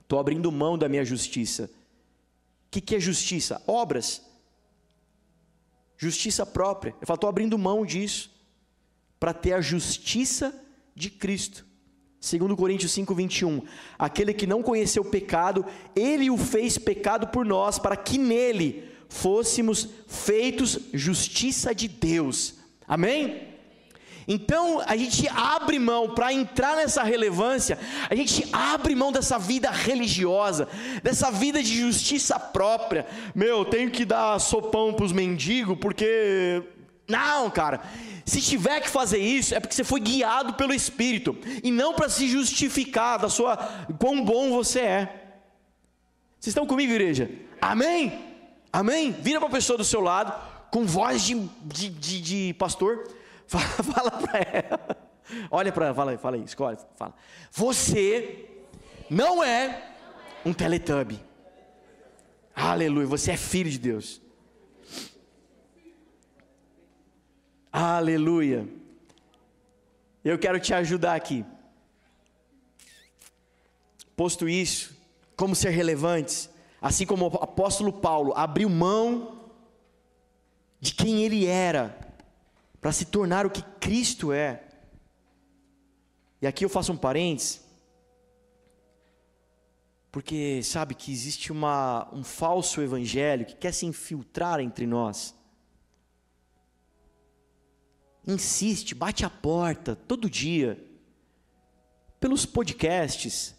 Estou abrindo mão da minha justiça. O que, que é justiça? Obras. Justiça própria. Eu falo, estou abrindo mão disso para ter a justiça de Cristo. Segundo Coríntios 5, 21, aquele que não conheceu pecado, ele o fez pecado por nós, para que nele fôssemos feitos justiça de Deus. Amém? Então a gente abre mão para entrar nessa relevância, a gente abre mão dessa vida religiosa, dessa vida de justiça própria. Meu, tenho que dar sopão para os mendigos porque. Não, cara, se tiver que fazer isso, é porque você foi guiado pelo Espírito e não para se justificar da sua quão bom você é. Vocês estão comigo, igreja? Amém? Amém? Vira para a pessoa do seu lado, com voz de, de, de, de pastor, fala, fala para ela. Olha para ela, fala fala aí, escolhe, fala. Você não é um teletubbie. Aleluia, você é filho de Deus. Aleluia. Eu quero te ajudar aqui. Posto isso, como ser relevantes, assim como o apóstolo Paulo abriu mão de quem ele era para se tornar o que Cristo é. E aqui eu faço um parênteses, porque sabe que existe uma, um falso evangelho que quer se infiltrar entre nós insiste, bate a porta todo dia, pelos podcasts,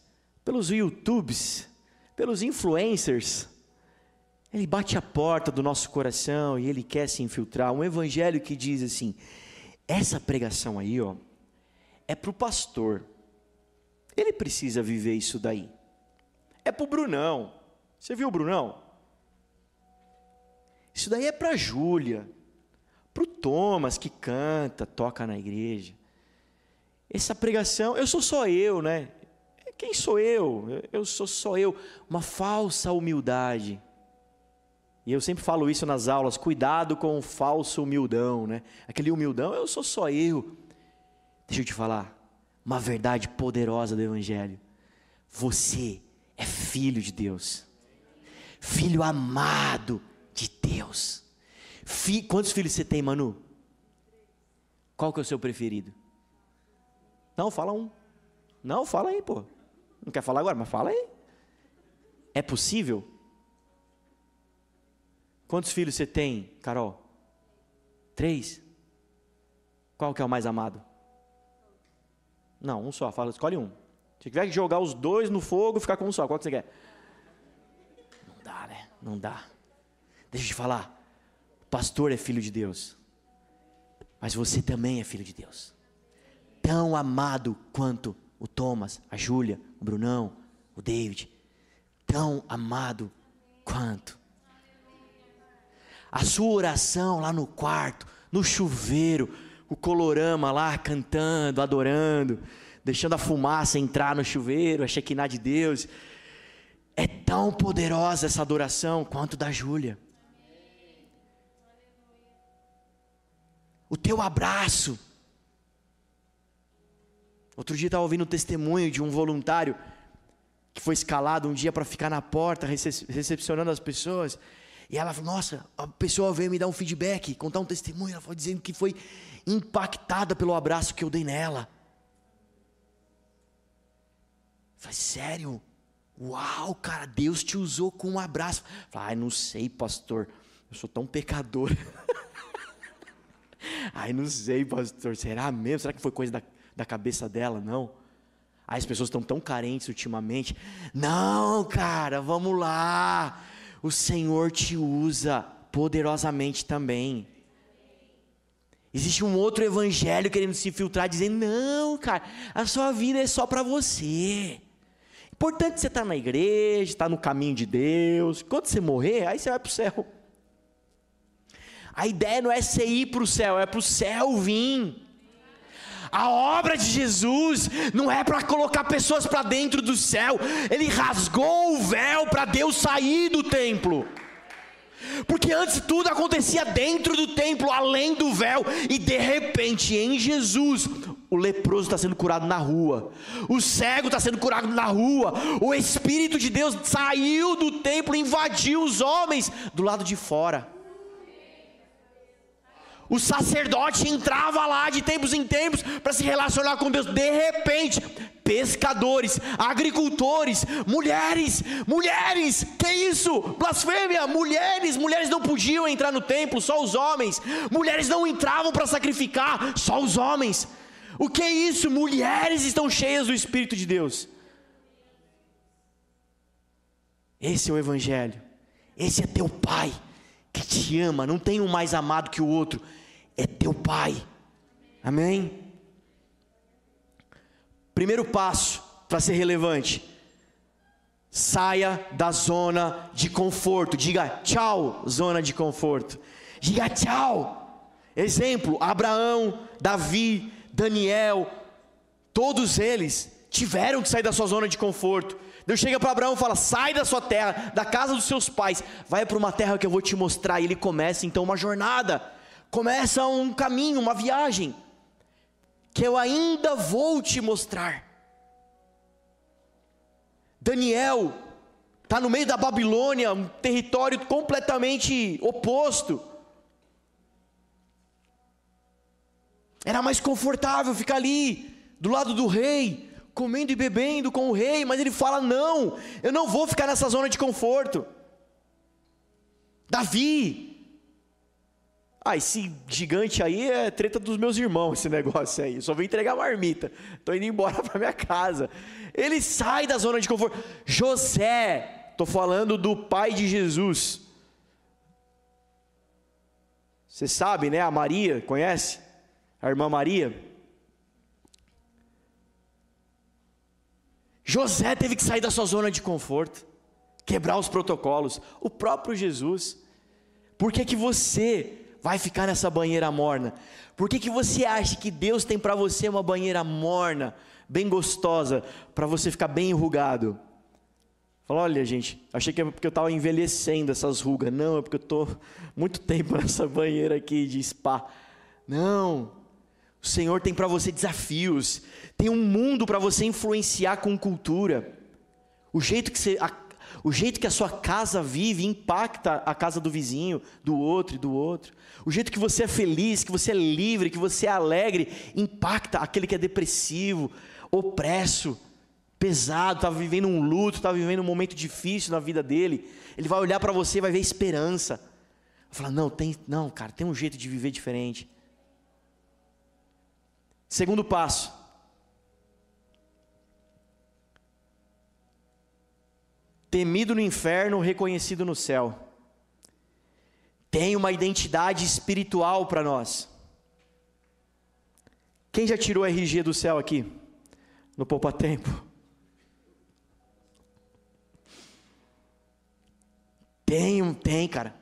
pelos YouTubes, pelos influencers. Ele bate a porta do nosso coração e ele quer se infiltrar. Um evangelho que diz assim: essa pregação aí, ó, é para o pastor. Ele precisa viver isso daí. É para o Brunão. Você viu o Brunão? Isso daí é para a Júlia para o Thomas que canta, toca na igreja. Essa pregação, eu sou só eu, né? Quem sou eu? Eu sou só eu. Uma falsa humildade. E eu sempre falo isso nas aulas: cuidado com o falso humildão, né? Aquele humildão, eu sou só eu. Deixa eu te falar, uma verdade poderosa do Evangelho. Você é filho de Deus, filho amado de Deus. Fi, quantos filhos você tem, Manu? Qual que é o seu preferido? Não, fala um. Não, fala aí, pô. Não quer falar agora, mas fala aí. É possível? Quantos filhos você tem, Carol? Três? Qual que é o mais amado? Não, um só. Fala, escolhe um. Se tiver que jogar os dois no fogo, ficar com um só. Qual que você quer? Não dá, né? Não dá. Deixa eu te falar pastor é filho de Deus, mas você também é filho de Deus. Tão amado quanto o Thomas, a Júlia, o Brunão, o David. Tão amado quanto. A sua oração lá no quarto, no chuveiro, o colorama lá cantando, adorando, deixando a fumaça entrar no chuveiro, a Shekinah de Deus. É tão poderosa essa adoração quanto da Júlia. O teu abraço. Outro dia estava ouvindo o testemunho de um voluntário que foi escalado um dia para ficar na porta recepcionando as pessoas. E ela falou: Nossa, a pessoa veio me dar um feedback, contar um testemunho. Ela foi dizendo que foi impactada pelo abraço que eu dei nela. Falei: Sério? Uau, cara, Deus te usou com um abraço. Falei: não sei, pastor. Eu sou tão pecador. Ai, não sei, pastor. Será mesmo? Será que foi coisa da, da cabeça dela? Não. Ai, as pessoas estão tão carentes ultimamente. Não, cara, vamos lá o Senhor te usa poderosamente também. Existe um outro evangelho querendo se infiltrar, dizendo: não, cara, a sua vida é só para você. Importante você estar tá na igreja, estar tá no caminho de Deus. Quando você morrer, aí você vai para o céu. A ideia não é você ir para o céu, é para o céu vir. A obra de Jesus não é para colocar pessoas para dentro do céu, ele rasgou o véu para Deus sair do templo. Porque antes tudo acontecia dentro do templo, além do véu, e de repente em Jesus, o leproso está sendo curado na rua, o cego está sendo curado na rua, o Espírito de Deus saiu do templo, invadiu os homens do lado de fora o sacerdote entrava lá de tempos em tempos para se relacionar com Deus. De repente, pescadores, agricultores, mulheres, mulheres, que isso? Blasfêmia, mulheres, mulheres não podiam entrar no templo, só os homens. Mulheres não entravam para sacrificar, só os homens. O que é isso? Mulheres estão cheias do Espírito de Deus. Esse é o Evangelho. Esse é teu Pai que te ama, não tem um mais amado que o outro é teu Pai. Amém? Primeiro passo para ser relevante: saia da zona de conforto. Diga tchau, zona de conforto. Diga tchau. Exemplo: Abraão, Davi, Daniel, todos eles tiveram que sair da sua zona de conforto. Deus chega para Abraão e fala: sai da sua terra, da casa dos seus pais, vai para uma terra que eu vou te mostrar. E ele começa então uma jornada começa um caminho, uma viagem, que eu ainda vou te mostrar. Daniel está no meio da Babilônia, um território completamente oposto. Era mais confortável ficar ali, do lado do rei, comendo e bebendo com o rei, mas ele fala: não, eu não vou ficar nessa zona de conforto. Davi, ah, esse gigante aí é treta dos meus irmãos, esse negócio aí. Só vim entregar marmita. Estou indo embora para minha casa. Ele sai da zona de conforto. José, estou falando do pai de Jesus. Você sabe, né? A Maria, conhece? A irmã Maria. José teve que sair da sua zona de conforto, quebrar os protocolos. O próprio Jesus. Por que que você vai ficar nessa banheira morna? Por que, que você acha que Deus tem para você uma banheira morna, bem gostosa, para você ficar bem enrugado? Fala, olha gente, achei que é porque eu estava envelhecendo essas rugas. Não, é porque eu estou muito tempo nessa banheira aqui de spa. Não, o Senhor tem para você desafios, tem um mundo para você influenciar com cultura. O jeito que você, o jeito que a sua casa vive impacta a casa do vizinho, do outro e do outro. O jeito que você é feliz, que você é livre, que você é alegre, impacta aquele que é depressivo, opresso, pesado, está vivendo um luto, está vivendo um momento difícil na vida dele. Ele vai olhar para você e vai ver esperança. Vai falar: não, tem, não, cara, tem um jeito de viver diferente. Segundo passo. Temido no inferno, reconhecido no céu tem uma identidade espiritual para nós. Quem já tirou RG do céu aqui? No Poupa Tempo? Tem, tem, cara.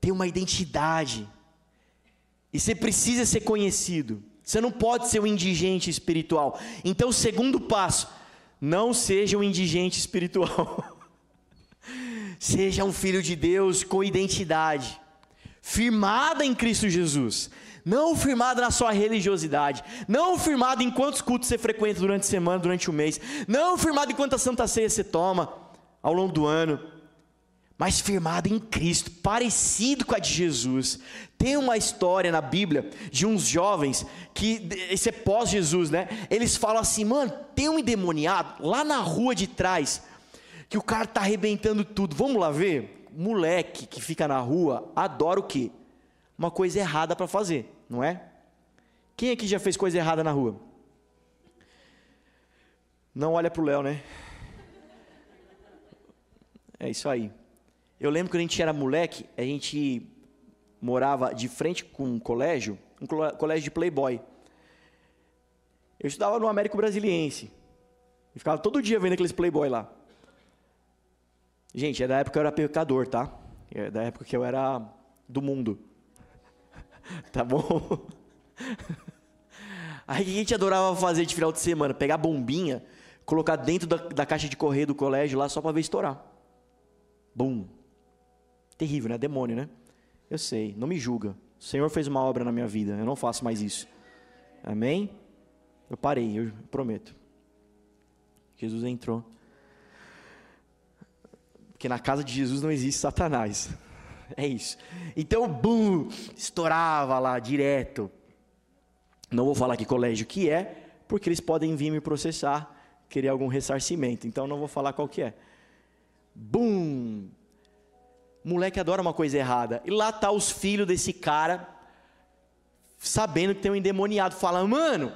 Tem uma identidade. E você precisa ser conhecido. Você não pode ser um indigente espiritual. Então, segundo passo, não seja um indigente espiritual. seja um filho de Deus com identidade, firmada em Cristo Jesus. Não firmada na sua religiosidade, não firmada em quantos cultos você frequenta durante a semana, durante o mês, não firmada em quantas santas ceias você toma ao longo do ano, mas firmado em Cristo, parecido com a de Jesus. Tem uma história na Bíblia de uns jovens que, esse é pós-Jesus, né? Eles falam assim, mano, tem um endemoniado lá na rua de trás, que o cara tá arrebentando tudo. Vamos lá ver? Moleque que fica na rua adora o quê? Uma coisa errada para fazer, não é? Quem aqui já fez coisa errada na rua? Não olha pro Léo, né? É isso aí. Eu lembro quando a gente era moleque, a gente morava de frente com um colégio, um colégio de playboy. Eu estudava no Américo Brasiliense. E ficava todo dia vendo aqueles playboy lá. Gente, é da época que eu era pecador, tá? É da época que eu era do mundo. tá bom? Aí o que a gente adorava fazer de final de semana? Pegar bombinha, colocar dentro da, da caixa de correio do colégio lá só para ver estourar. Bum. Terrível, né? Demônio, né? Eu sei, não me julga. O Senhor fez uma obra na minha vida, eu não faço mais isso. Amém? Eu parei, eu prometo. Jesus entrou. Porque na casa de Jesus não existe Satanás. É isso. Então, bum, estourava lá direto. Não vou falar que colégio que é, porque eles podem vir me processar, querer algum ressarcimento. Então não vou falar qual que é. Bum, moleque adora uma coisa errada. E lá tá os filhos desse cara, sabendo que tem um endemoniado, fala: "Mano,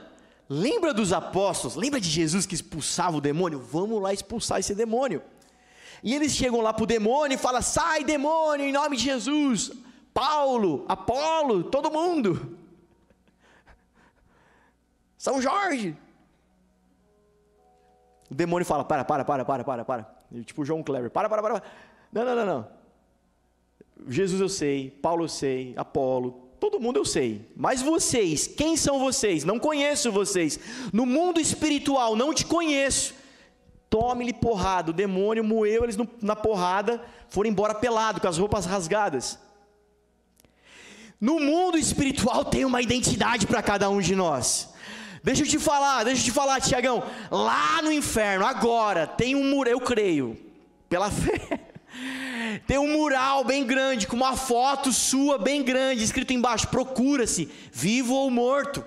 lembra dos apóstolos? Lembra de Jesus que expulsava o demônio? Vamos lá expulsar esse demônio." E eles chegam lá pro demônio e falam: "Sai, demônio, em nome de Jesus." Paulo, Apolo, todo mundo. São Jorge. O demônio fala: "Para, para, para, para, para, para." Tipo João Kleber: "Para, para, para." Não, não, não, não. Jesus eu sei, Paulo eu sei, Apolo, todo mundo eu sei. Mas vocês, quem são vocês? Não conheço vocês. No mundo espiritual, não te conheço. Tome-lhe porrada. O demônio moeu eles na porrada, foram embora pelado, com as roupas rasgadas. No mundo espiritual tem uma identidade para cada um de nós. Deixa eu te falar, deixa eu te falar, Tiagão. Lá no inferno, agora, tem um muro, eu creio, pela fé tem um mural bem grande, com uma foto sua bem grande, escrito embaixo: procura-se, vivo ou morto.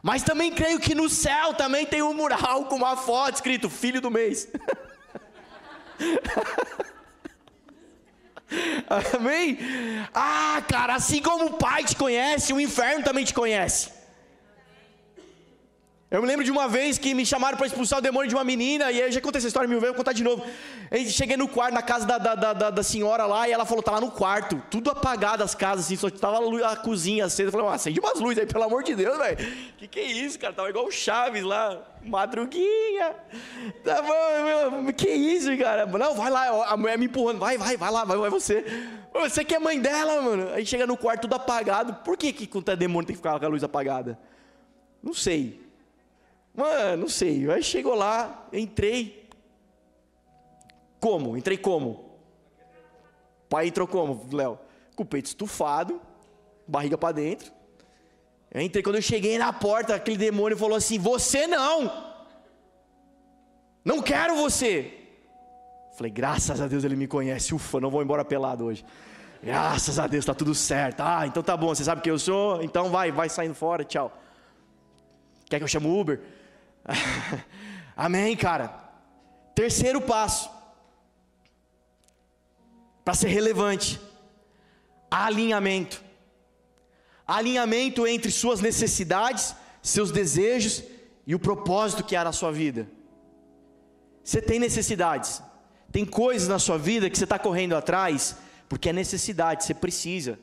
Mas também creio que no céu também tem um mural com uma foto escrito filho do mês. Amém? Ah, cara, assim como o Pai te conhece, o inferno também te conhece. Eu me lembro de uma vez que me chamaram para expulsar o demônio de uma menina, e eu já contei essa história mil vezes, vou contar de novo. Eu cheguei no quarto, na casa da, da, da, da, senhora lá, e ela falou: tá lá no quarto, tudo apagado as casas, assim, só tava a, cozinha acesa. Eu falei: ah, acende umas luzes aí, pelo amor de Deus, velho. Que que é isso, cara? Tava igual o Chaves lá, madruguinha. Tá bom, que isso, cara? Não, vai lá, a mulher me empurrando, vai, vai, vai lá, vai, vai você. Você que é mãe dela, mano. Aí chega no quarto tudo apagado. Por que, que quando é demônio tem que ficar com a luz apagada? Não sei. Mano, não sei. Aí chegou lá, entrei. Como? Entrei como? pai entrou como, Léo? Com o peito estufado, barriga para dentro. Eu entrei, quando eu cheguei na porta, aquele demônio falou assim: Você não! Não quero você! Falei, graças a Deus ele me conhece. Ufa, não vou embora pelado hoje. Graças a Deus, está tudo certo. Ah, então tá bom, você sabe quem eu sou? Então vai, vai saindo fora, tchau. Quer que eu chame o Uber? Amém, cara. Terceiro passo. Para ser relevante. Alinhamento. Alinhamento entre suas necessidades, seus desejos e o propósito que há na sua vida. Você tem necessidades. Tem coisas na sua vida que você está correndo atrás porque é necessidade, você precisa.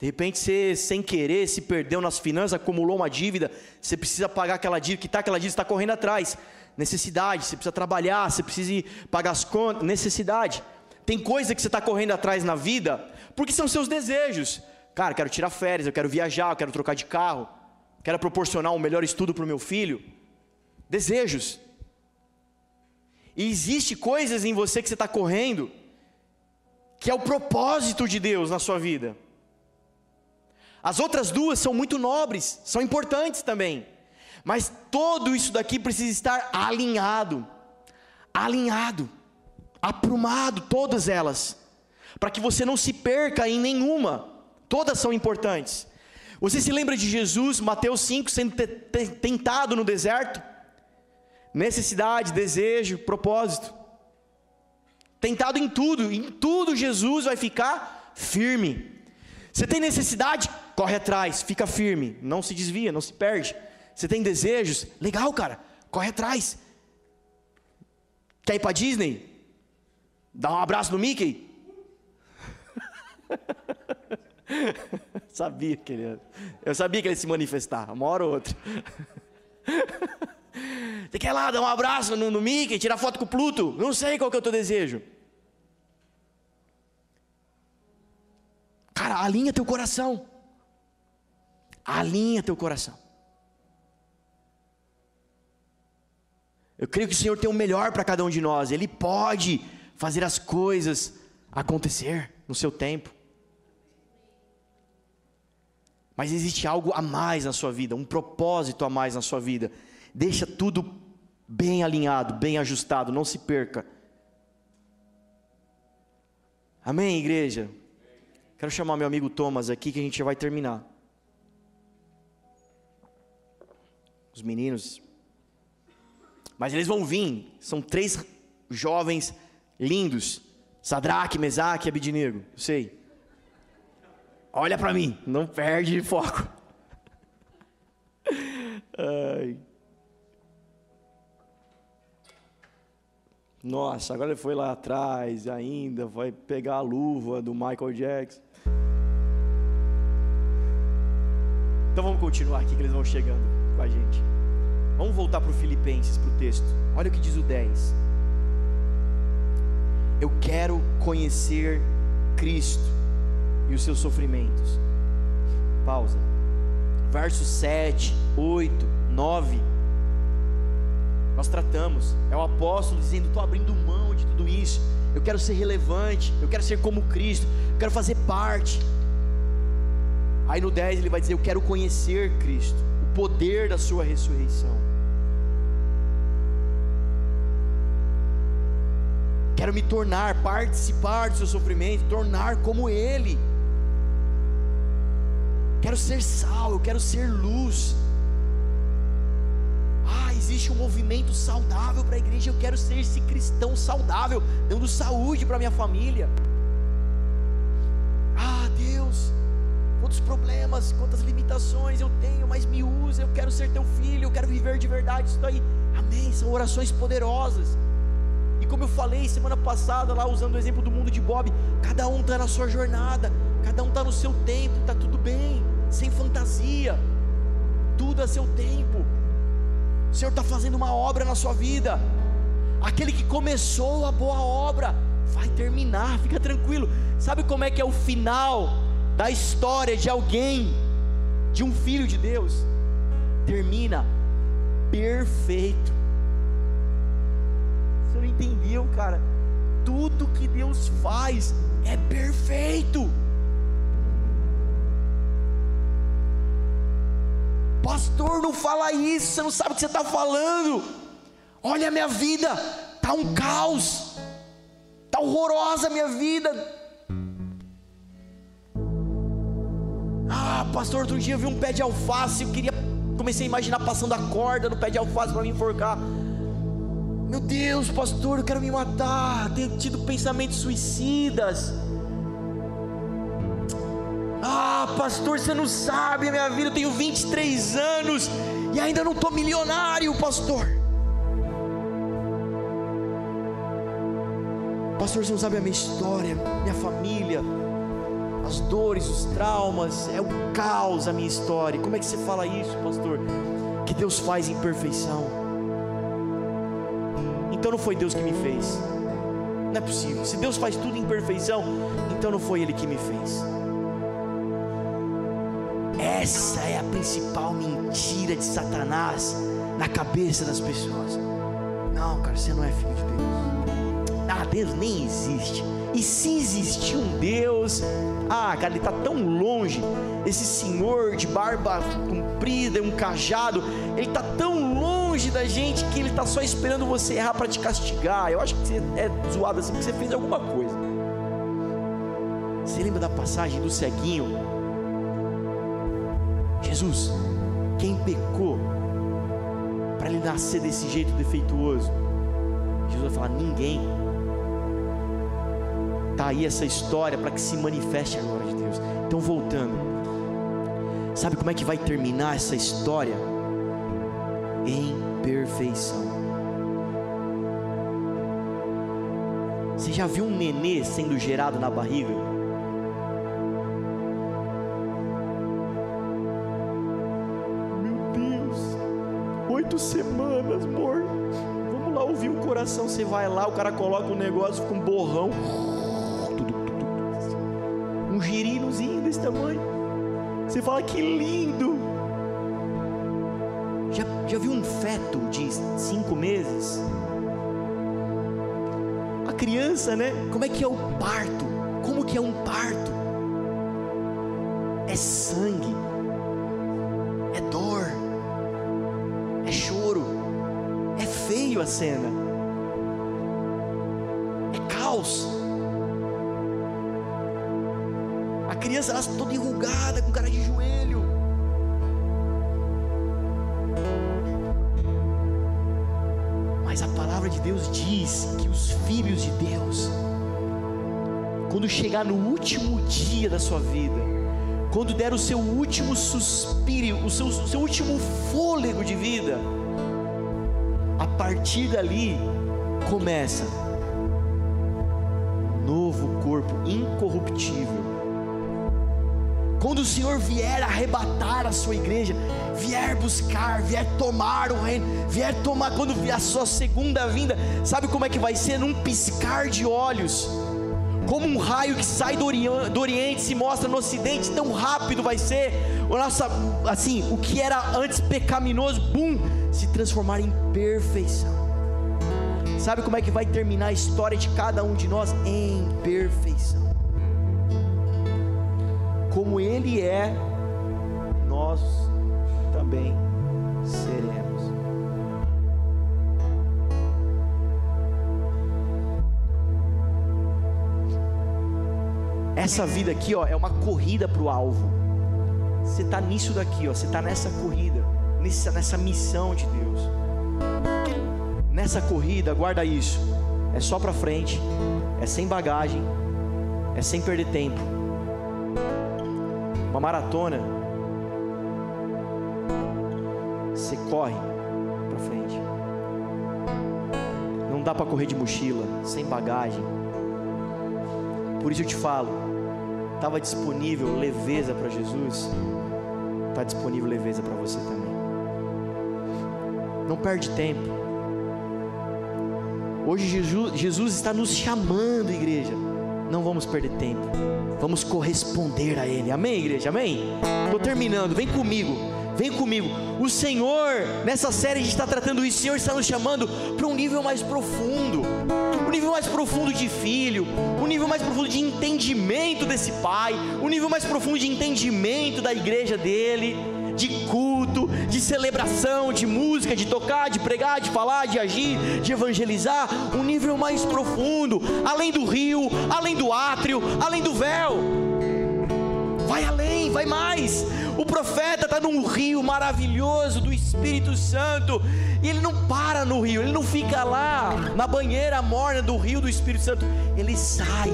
De repente você, sem querer, se perdeu nas finanças, acumulou uma dívida, você precisa pagar aquela dívida, que está aquela dívida, está correndo atrás. necessidade. Você precisa trabalhar, você precisa pagar as contas, necessidade. Tem coisa que você está correndo atrás na vida porque são seus desejos. Cara, quero tirar férias, eu quero viajar, eu quero trocar de carro, quero proporcionar um melhor estudo para o meu filho. Desejos. E existe coisas em você que você está correndo que é o propósito de Deus na sua vida. As outras duas são muito nobres, são importantes também. Mas todo isso daqui precisa estar alinhado. Alinhado. Aprumado, todas elas. Para que você não se perca em nenhuma. Todas são importantes. Você se lembra de Jesus, Mateus 5, sendo tentado no deserto? Necessidade, desejo, propósito. Tentado em tudo, em tudo Jesus vai ficar firme. Você tem necessidade? Corre atrás, fica firme, não se desvia, não se perde. Você tem desejos? Legal, cara, corre atrás. Quer ir para Disney? Dá um abraço no Mickey? sabia que ele eu sabia que ele ia se manifestar, uma hora ou outra. Você quer lá dar um abraço no, no Mickey, tirar foto com o Pluto? Não sei qual que é o teu desejo. Cara, alinha teu coração. Alinha teu coração. Eu creio que o Senhor tem o melhor para cada um de nós. Ele pode fazer as coisas acontecer no seu tempo. Mas existe algo a mais na sua vida, um propósito a mais na sua vida. Deixa tudo bem alinhado, bem ajustado, não se perca. Amém, igreja? Quero chamar meu amigo Thomas aqui que a gente já vai terminar. Os meninos. Mas eles vão vir. São três jovens lindos. Sadraque, Mesaque e Abidinego. Eu sei. Olha para mim. Não perde de foco. Ai. Nossa, agora ele foi lá atrás ainda, vai pegar a luva do Michael Jackson. Então vamos continuar aqui que eles vão chegando com a gente. Vamos voltar para o Filipenses, para o texto. Olha o que diz o 10. Eu quero conhecer Cristo e os seus sofrimentos. Pausa. Versos 7, 8, 9. Nós tratamos. É o apóstolo dizendo: estou abrindo mão de tudo isso. Eu quero ser relevante. Eu quero ser como Cristo. Eu quero fazer parte. Aí no 10 ele vai dizer: Eu quero conhecer Cristo, o poder da Sua ressurreição. Quero me tornar, participar do seu sofrimento, tornar como Ele. Quero ser sal, eu quero ser luz. Existe um movimento saudável para a igreja. Eu quero ser esse cristão saudável, dando saúde para minha família. Ah, Deus, quantos problemas, quantas limitações eu tenho, mas me usa, eu quero ser teu filho, eu quero viver de verdade isso daí. Amém. São orações poderosas. E como eu falei semana passada, lá usando o exemplo do mundo de Bob, cada um está na sua jornada, cada um está no seu tempo, está tudo bem, sem fantasia, tudo a seu tempo. O Senhor está fazendo uma obra na sua vida. Aquele que começou a boa obra vai terminar, fica tranquilo. Sabe como é que é o final da história de alguém, de um filho de Deus, termina perfeito. Você não entendeu, cara? Tudo que Deus faz é perfeito. Pastor, não fala isso, você não sabe o que você está falando. Olha a minha vida, tá um caos, tá horrorosa a minha vida Ah, pastor, outro dia eu vi um pé de alface, eu queria, comecei a imaginar passando a corda no pé de alface para me enforcar. Meu Deus, pastor, eu quero me matar. Tenho tido pensamentos suicidas. Ah, pastor, você não sabe a minha vida. Eu tenho 23 anos e ainda não estou milionário, pastor. Pastor, você não sabe a minha história, minha família as dores, os traumas, é o caos a minha história. Como é que você fala isso, pastor? Que Deus faz em perfeição. então não foi Deus que me fez. Não é possível. Se Deus faz tudo em perfeição, então não foi Ele que me fez. Essa é a principal mentira de Satanás na cabeça das pessoas. Não, cara, você não é filho de Deus. Ah, Deus nem existe. E se existir um Deus, ah, cara, ele está tão longe. Esse senhor de barba comprida, um cajado, ele está tão longe da gente que ele está só esperando você errar para te castigar. Eu acho que você é zoado assim porque você fez alguma coisa. Você lembra da passagem do ceguinho? Jesus, quem pecou para ele nascer desse jeito defeituoso? Jesus vai falar: ninguém Está aí essa história para que se manifeste a glória de Deus. Então, voltando, sabe como é que vai terminar essa história? Em perfeição. Você já viu um nenê sendo gerado na barriga? Oito semanas, amor. Vamos lá ouvir o coração. Você vai lá, o cara coloca um negócio com um borrão um girinozinho desse tamanho. Você fala que lindo. Já, já viu um feto de cinco meses? A criança, né? Como é que é o parto? Como que é um parto? É sangue, cena, é caos. criança nasce toda enrugada, com cara de joelho. Mas a palavra de Deus diz que os filhos de Deus, quando chegar no último dia da sua vida, quando der o seu último suspiro, o seu, o seu último fôlego de vida, a partir dali começa. Um novo corpo incorruptível. Quando o Senhor vier arrebatar a sua igreja, vier buscar, vier tomar o reino, vier tomar, quando vier a sua segunda vinda, sabe como é que vai ser? Num piscar de olhos, como um raio que sai do, Oriente, do Oriente se mostra no Ocidente, tão rápido vai ser, o nosso, assim, o que era antes pecaminoso, bum, se transformar em perfeição. Sabe como é que vai terminar a história de cada um de nós? Em perfeição como Ele é, nós também seremos. Essa vida aqui, ó, é uma corrida para o alvo. Você está nisso daqui, ó, você está nessa corrida, nessa, nessa missão de Deus. Nessa corrida, guarda isso. É só para frente, é sem bagagem, é sem perder tempo uma maratona, você corre para frente. Não dá para correr de mochila, sem bagagem. Por isso eu te falo, estava disponível leveza para Jesus, está disponível leveza para você também. Não perde tempo. Hoje Jesus, Jesus está nos chamando, igreja. Não vamos perder tempo vamos corresponder a Ele. Amém, igreja? Amém? Estou terminando, vem comigo, vem comigo. O Senhor, nessa série a gente está tratando isso, o Senhor está nos chamando para um nível mais profundo, um nível mais profundo de filho, um nível mais profundo de entendimento desse Pai, um nível mais profundo de entendimento da igreja dele, de culto, de celebração, de música, de tocar, de pregar, de falar, de agir, de evangelizar, um nível mais profundo, além do rio, além do átrio, além do véu. Vai além, vai mais. O profeta está num rio maravilhoso do Espírito Santo e ele não para no rio, ele não fica lá na banheira morna do rio do Espírito Santo, ele sai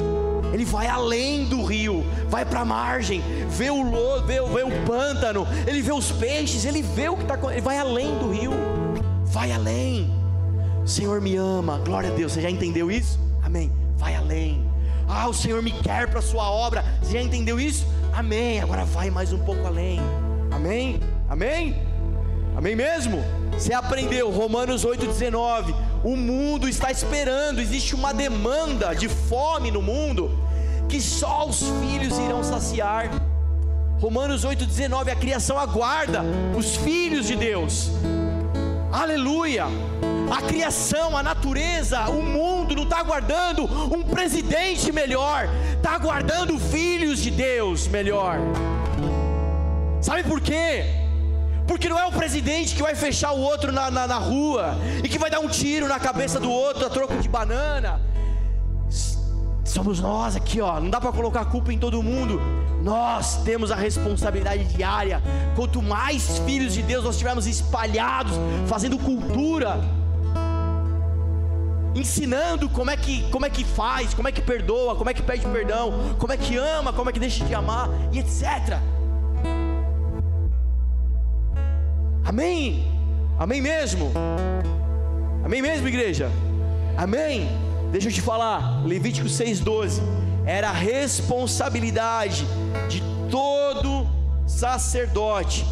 ele vai além do rio, vai para a margem, vê o lodo, vê, vê, o pântano, ele vê os peixes, ele vê o que está ele vai além do rio, vai além. Senhor me ama, glória a Deus, você já entendeu isso? Amém. Vai além. Ah, o Senhor me quer para a sua obra, você já entendeu isso? Amém. Agora vai mais um pouco além. Amém? Amém? Amém mesmo? Você aprendeu Romanos 8,19 O mundo está esperando, existe uma demanda de fome no mundo que só os filhos irão saciar. Romanos 8,19: a criação aguarda os filhos de Deus. Aleluia! A criação, a natureza, o mundo não está aguardando um presidente melhor, está aguardando filhos de Deus melhor. Sabe por quê? Porque não é o presidente que vai fechar o outro na, na, na rua e que vai dar um tiro na cabeça do outro a troco de banana. Somos nós aqui, ó. Não dá para colocar culpa em todo mundo. Nós temos a responsabilidade diária. Quanto mais filhos de Deus nós tivermos espalhados, fazendo cultura, ensinando como é que como é que faz, como é que perdoa, como é que pede perdão, como é que ama, como é que deixa de amar e etc. Amém? Amém mesmo? Amém mesmo, igreja? Amém? Deixa eu te falar, Levítico 6,12 era a responsabilidade de todo sacerdote.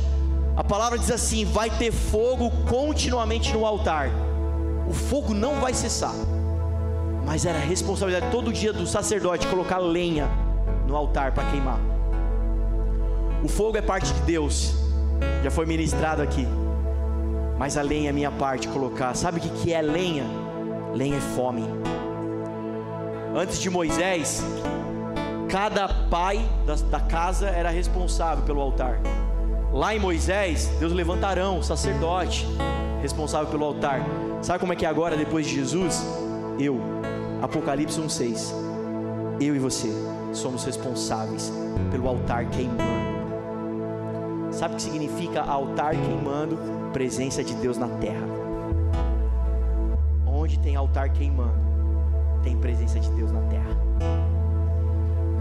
A palavra diz assim: vai ter fogo continuamente no altar. O fogo não vai cessar. Mas era a responsabilidade todo dia do sacerdote colocar lenha no altar para queimar. O fogo é parte de Deus já foi ministrado aqui. Mas a lenha é minha parte colocar. Sabe o que, que é lenha? Lenha é fome. Antes de Moisés, cada pai da, casa era responsável pelo altar. Lá em Moisés, Deus levanta Arão, sacerdote, responsável pelo altar. Sabe como é que é agora, depois de Jesus? Eu, Apocalipse 1,6. Eu e você somos responsáveis pelo altar queimando. Sabe o que significa altar queimando? Presença de Deus na terra. Onde tem altar queimando, tem presença de Deus na terra.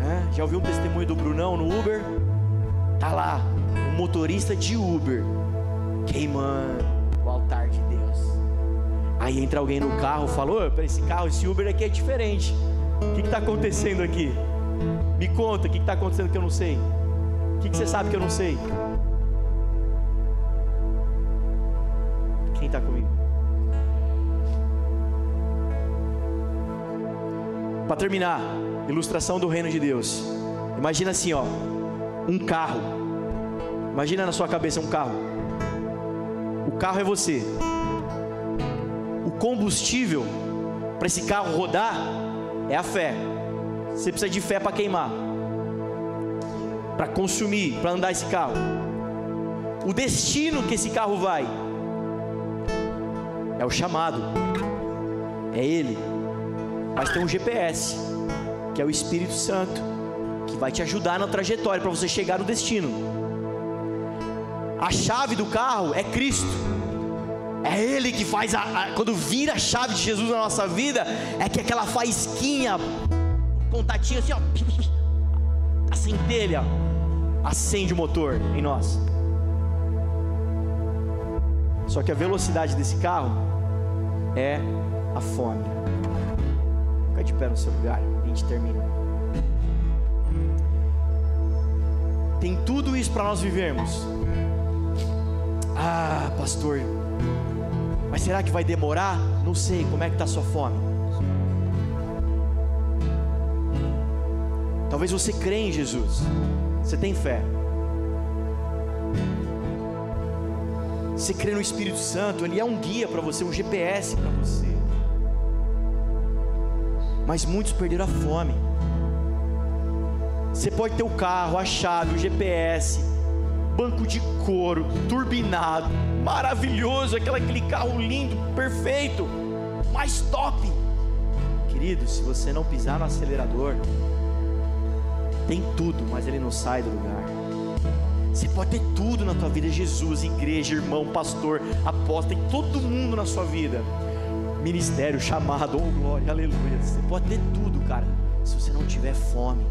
É? Já ouviu um testemunho do Brunão no Uber? Tá lá, um motorista de Uber queimando o altar de Deus. Aí entra alguém no carro, falou: para esse carro, esse Uber aqui é diferente. O que está acontecendo aqui? Me conta, o que está acontecendo que eu não sei? O que, que você sabe que eu não sei? Quem está comigo? Para terminar, ilustração do reino de Deus. Imagina assim, ó, um carro. Imagina na sua cabeça um carro. O carro é você. O combustível para esse carro rodar é a fé. Você precisa de fé para queimar, para consumir, para andar esse carro. O destino que esse carro vai é o chamado, é Ele. Mas tem um GPS, que é o Espírito Santo, que vai te ajudar na trajetória para você chegar no destino. A chave do carro é Cristo. É Ele que faz a, a, quando vira a chave de Jesus na nossa vida, é que aquela faísquinha, contatinho assim, ó, a centelha acende o motor em nós. Só que a velocidade desse carro é a fome. Fica de pé no seu lugar, a gente termina. Tem tudo isso para nós vivermos. Ah, pastor, mas será que vai demorar? Não sei, como é que está a sua fome? Talvez você crê em Jesus, você tem fé, Você crê no Espírito Santo, ele é um guia para você, um GPS para você. Mas muitos perderam a fome. Você pode ter o carro, a chave, o GPS, banco de couro, turbinado, maravilhoso, aquele, carro lindo, perfeito, mais top. Querido, se você não pisar no acelerador, tem tudo, mas ele não sai do lugar. Você pode ter tudo na tua vida, Jesus, igreja, irmão, pastor, apóstolo, tem todo mundo na sua vida. Ministério, chamado, oh glória, aleluia. Você pode ter tudo, cara, se você não tiver fome.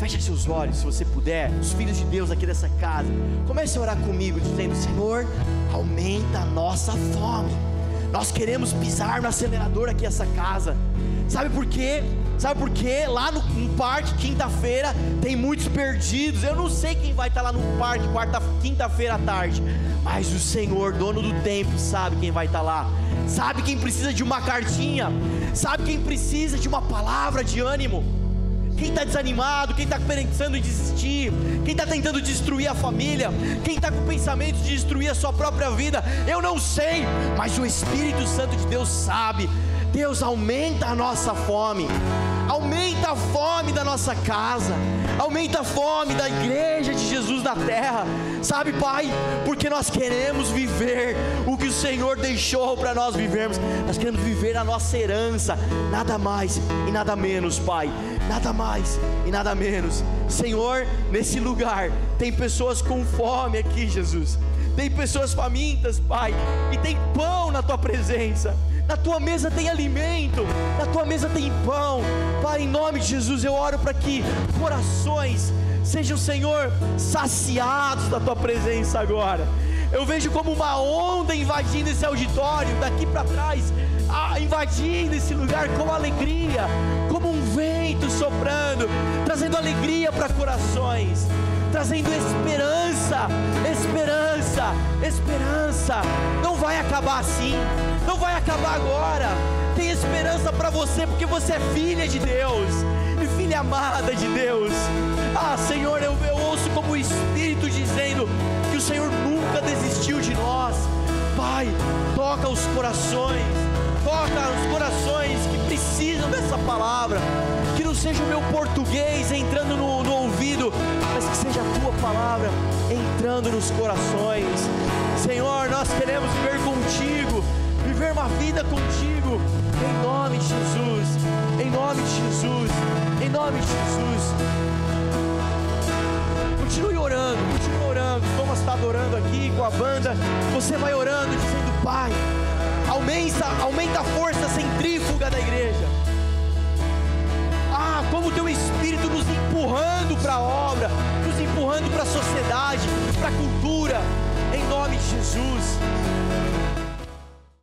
Feche seus olhos, se você puder. Os filhos de Deus aqui dessa casa. Comece a orar comigo, dizendo: Senhor, aumenta a nossa fome. Nós queremos pisar no acelerador aqui essa casa. Sabe por quê? Sabe por quê? Lá no, no parque, quinta-feira, tem muitos perdidos. Eu não sei quem vai estar lá no parque, quarta, quinta-feira à tarde. Mas o Senhor, dono do tempo, sabe quem vai estar lá. Sabe quem precisa de uma cartinha. Sabe quem precisa de uma palavra de ânimo. Quem está desanimado, quem está pensando em desistir, quem está tentando destruir a família, quem está com pensamento de destruir a sua própria vida, eu não sei, mas o Espírito Santo de Deus sabe. Deus aumenta a nossa fome, aumenta a fome da nossa casa, aumenta a fome da igreja de Jesus na terra, sabe, Pai? Porque nós queremos viver o que o Senhor deixou para nós vivermos, nós queremos viver a nossa herança, nada mais e nada menos, Pai, nada mais e nada menos. Senhor, nesse lugar tem pessoas com fome aqui, Jesus. Tem pessoas famintas, Pai, e tem pão na tua presença na tua mesa tem alimento, na tua mesa tem pão. Pai, em nome de Jesus, eu oro para que corações sejam, Senhor, saciados da tua presença agora. Eu vejo como uma onda invadindo esse auditório, daqui para trás, invadindo esse lugar com alegria, como um vento soprando, trazendo alegria para corações trazendo esperança, esperança, esperança. Não vai acabar assim, não vai acabar agora. Tem esperança para você, porque você é filha de Deus e filha amada de Deus. Ah, Senhor, eu, eu ouço como o Espírito dizendo que o Senhor nunca desistiu de nós. Pai, toca os corações, toca os corações que precisam dessa palavra. Que não seja o meu português entrando no, no ouvido, mas que seja a tua palavra entrando nos corações. Senhor, nós queremos viver contigo, viver uma vida contigo, em nome de Jesus, em nome de Jesus, em nome de Jesus. Continue orando, continue orando. Thomas está adorando aqui com a banda. Você vai orando, dizendo: Pai, aumenta, aumenta a força centrífuga da igreja. Ah, como o teu Espírito nos empurrando para a obra, nos empurrando para a sociedade, para a cultura, em nome de Jesus.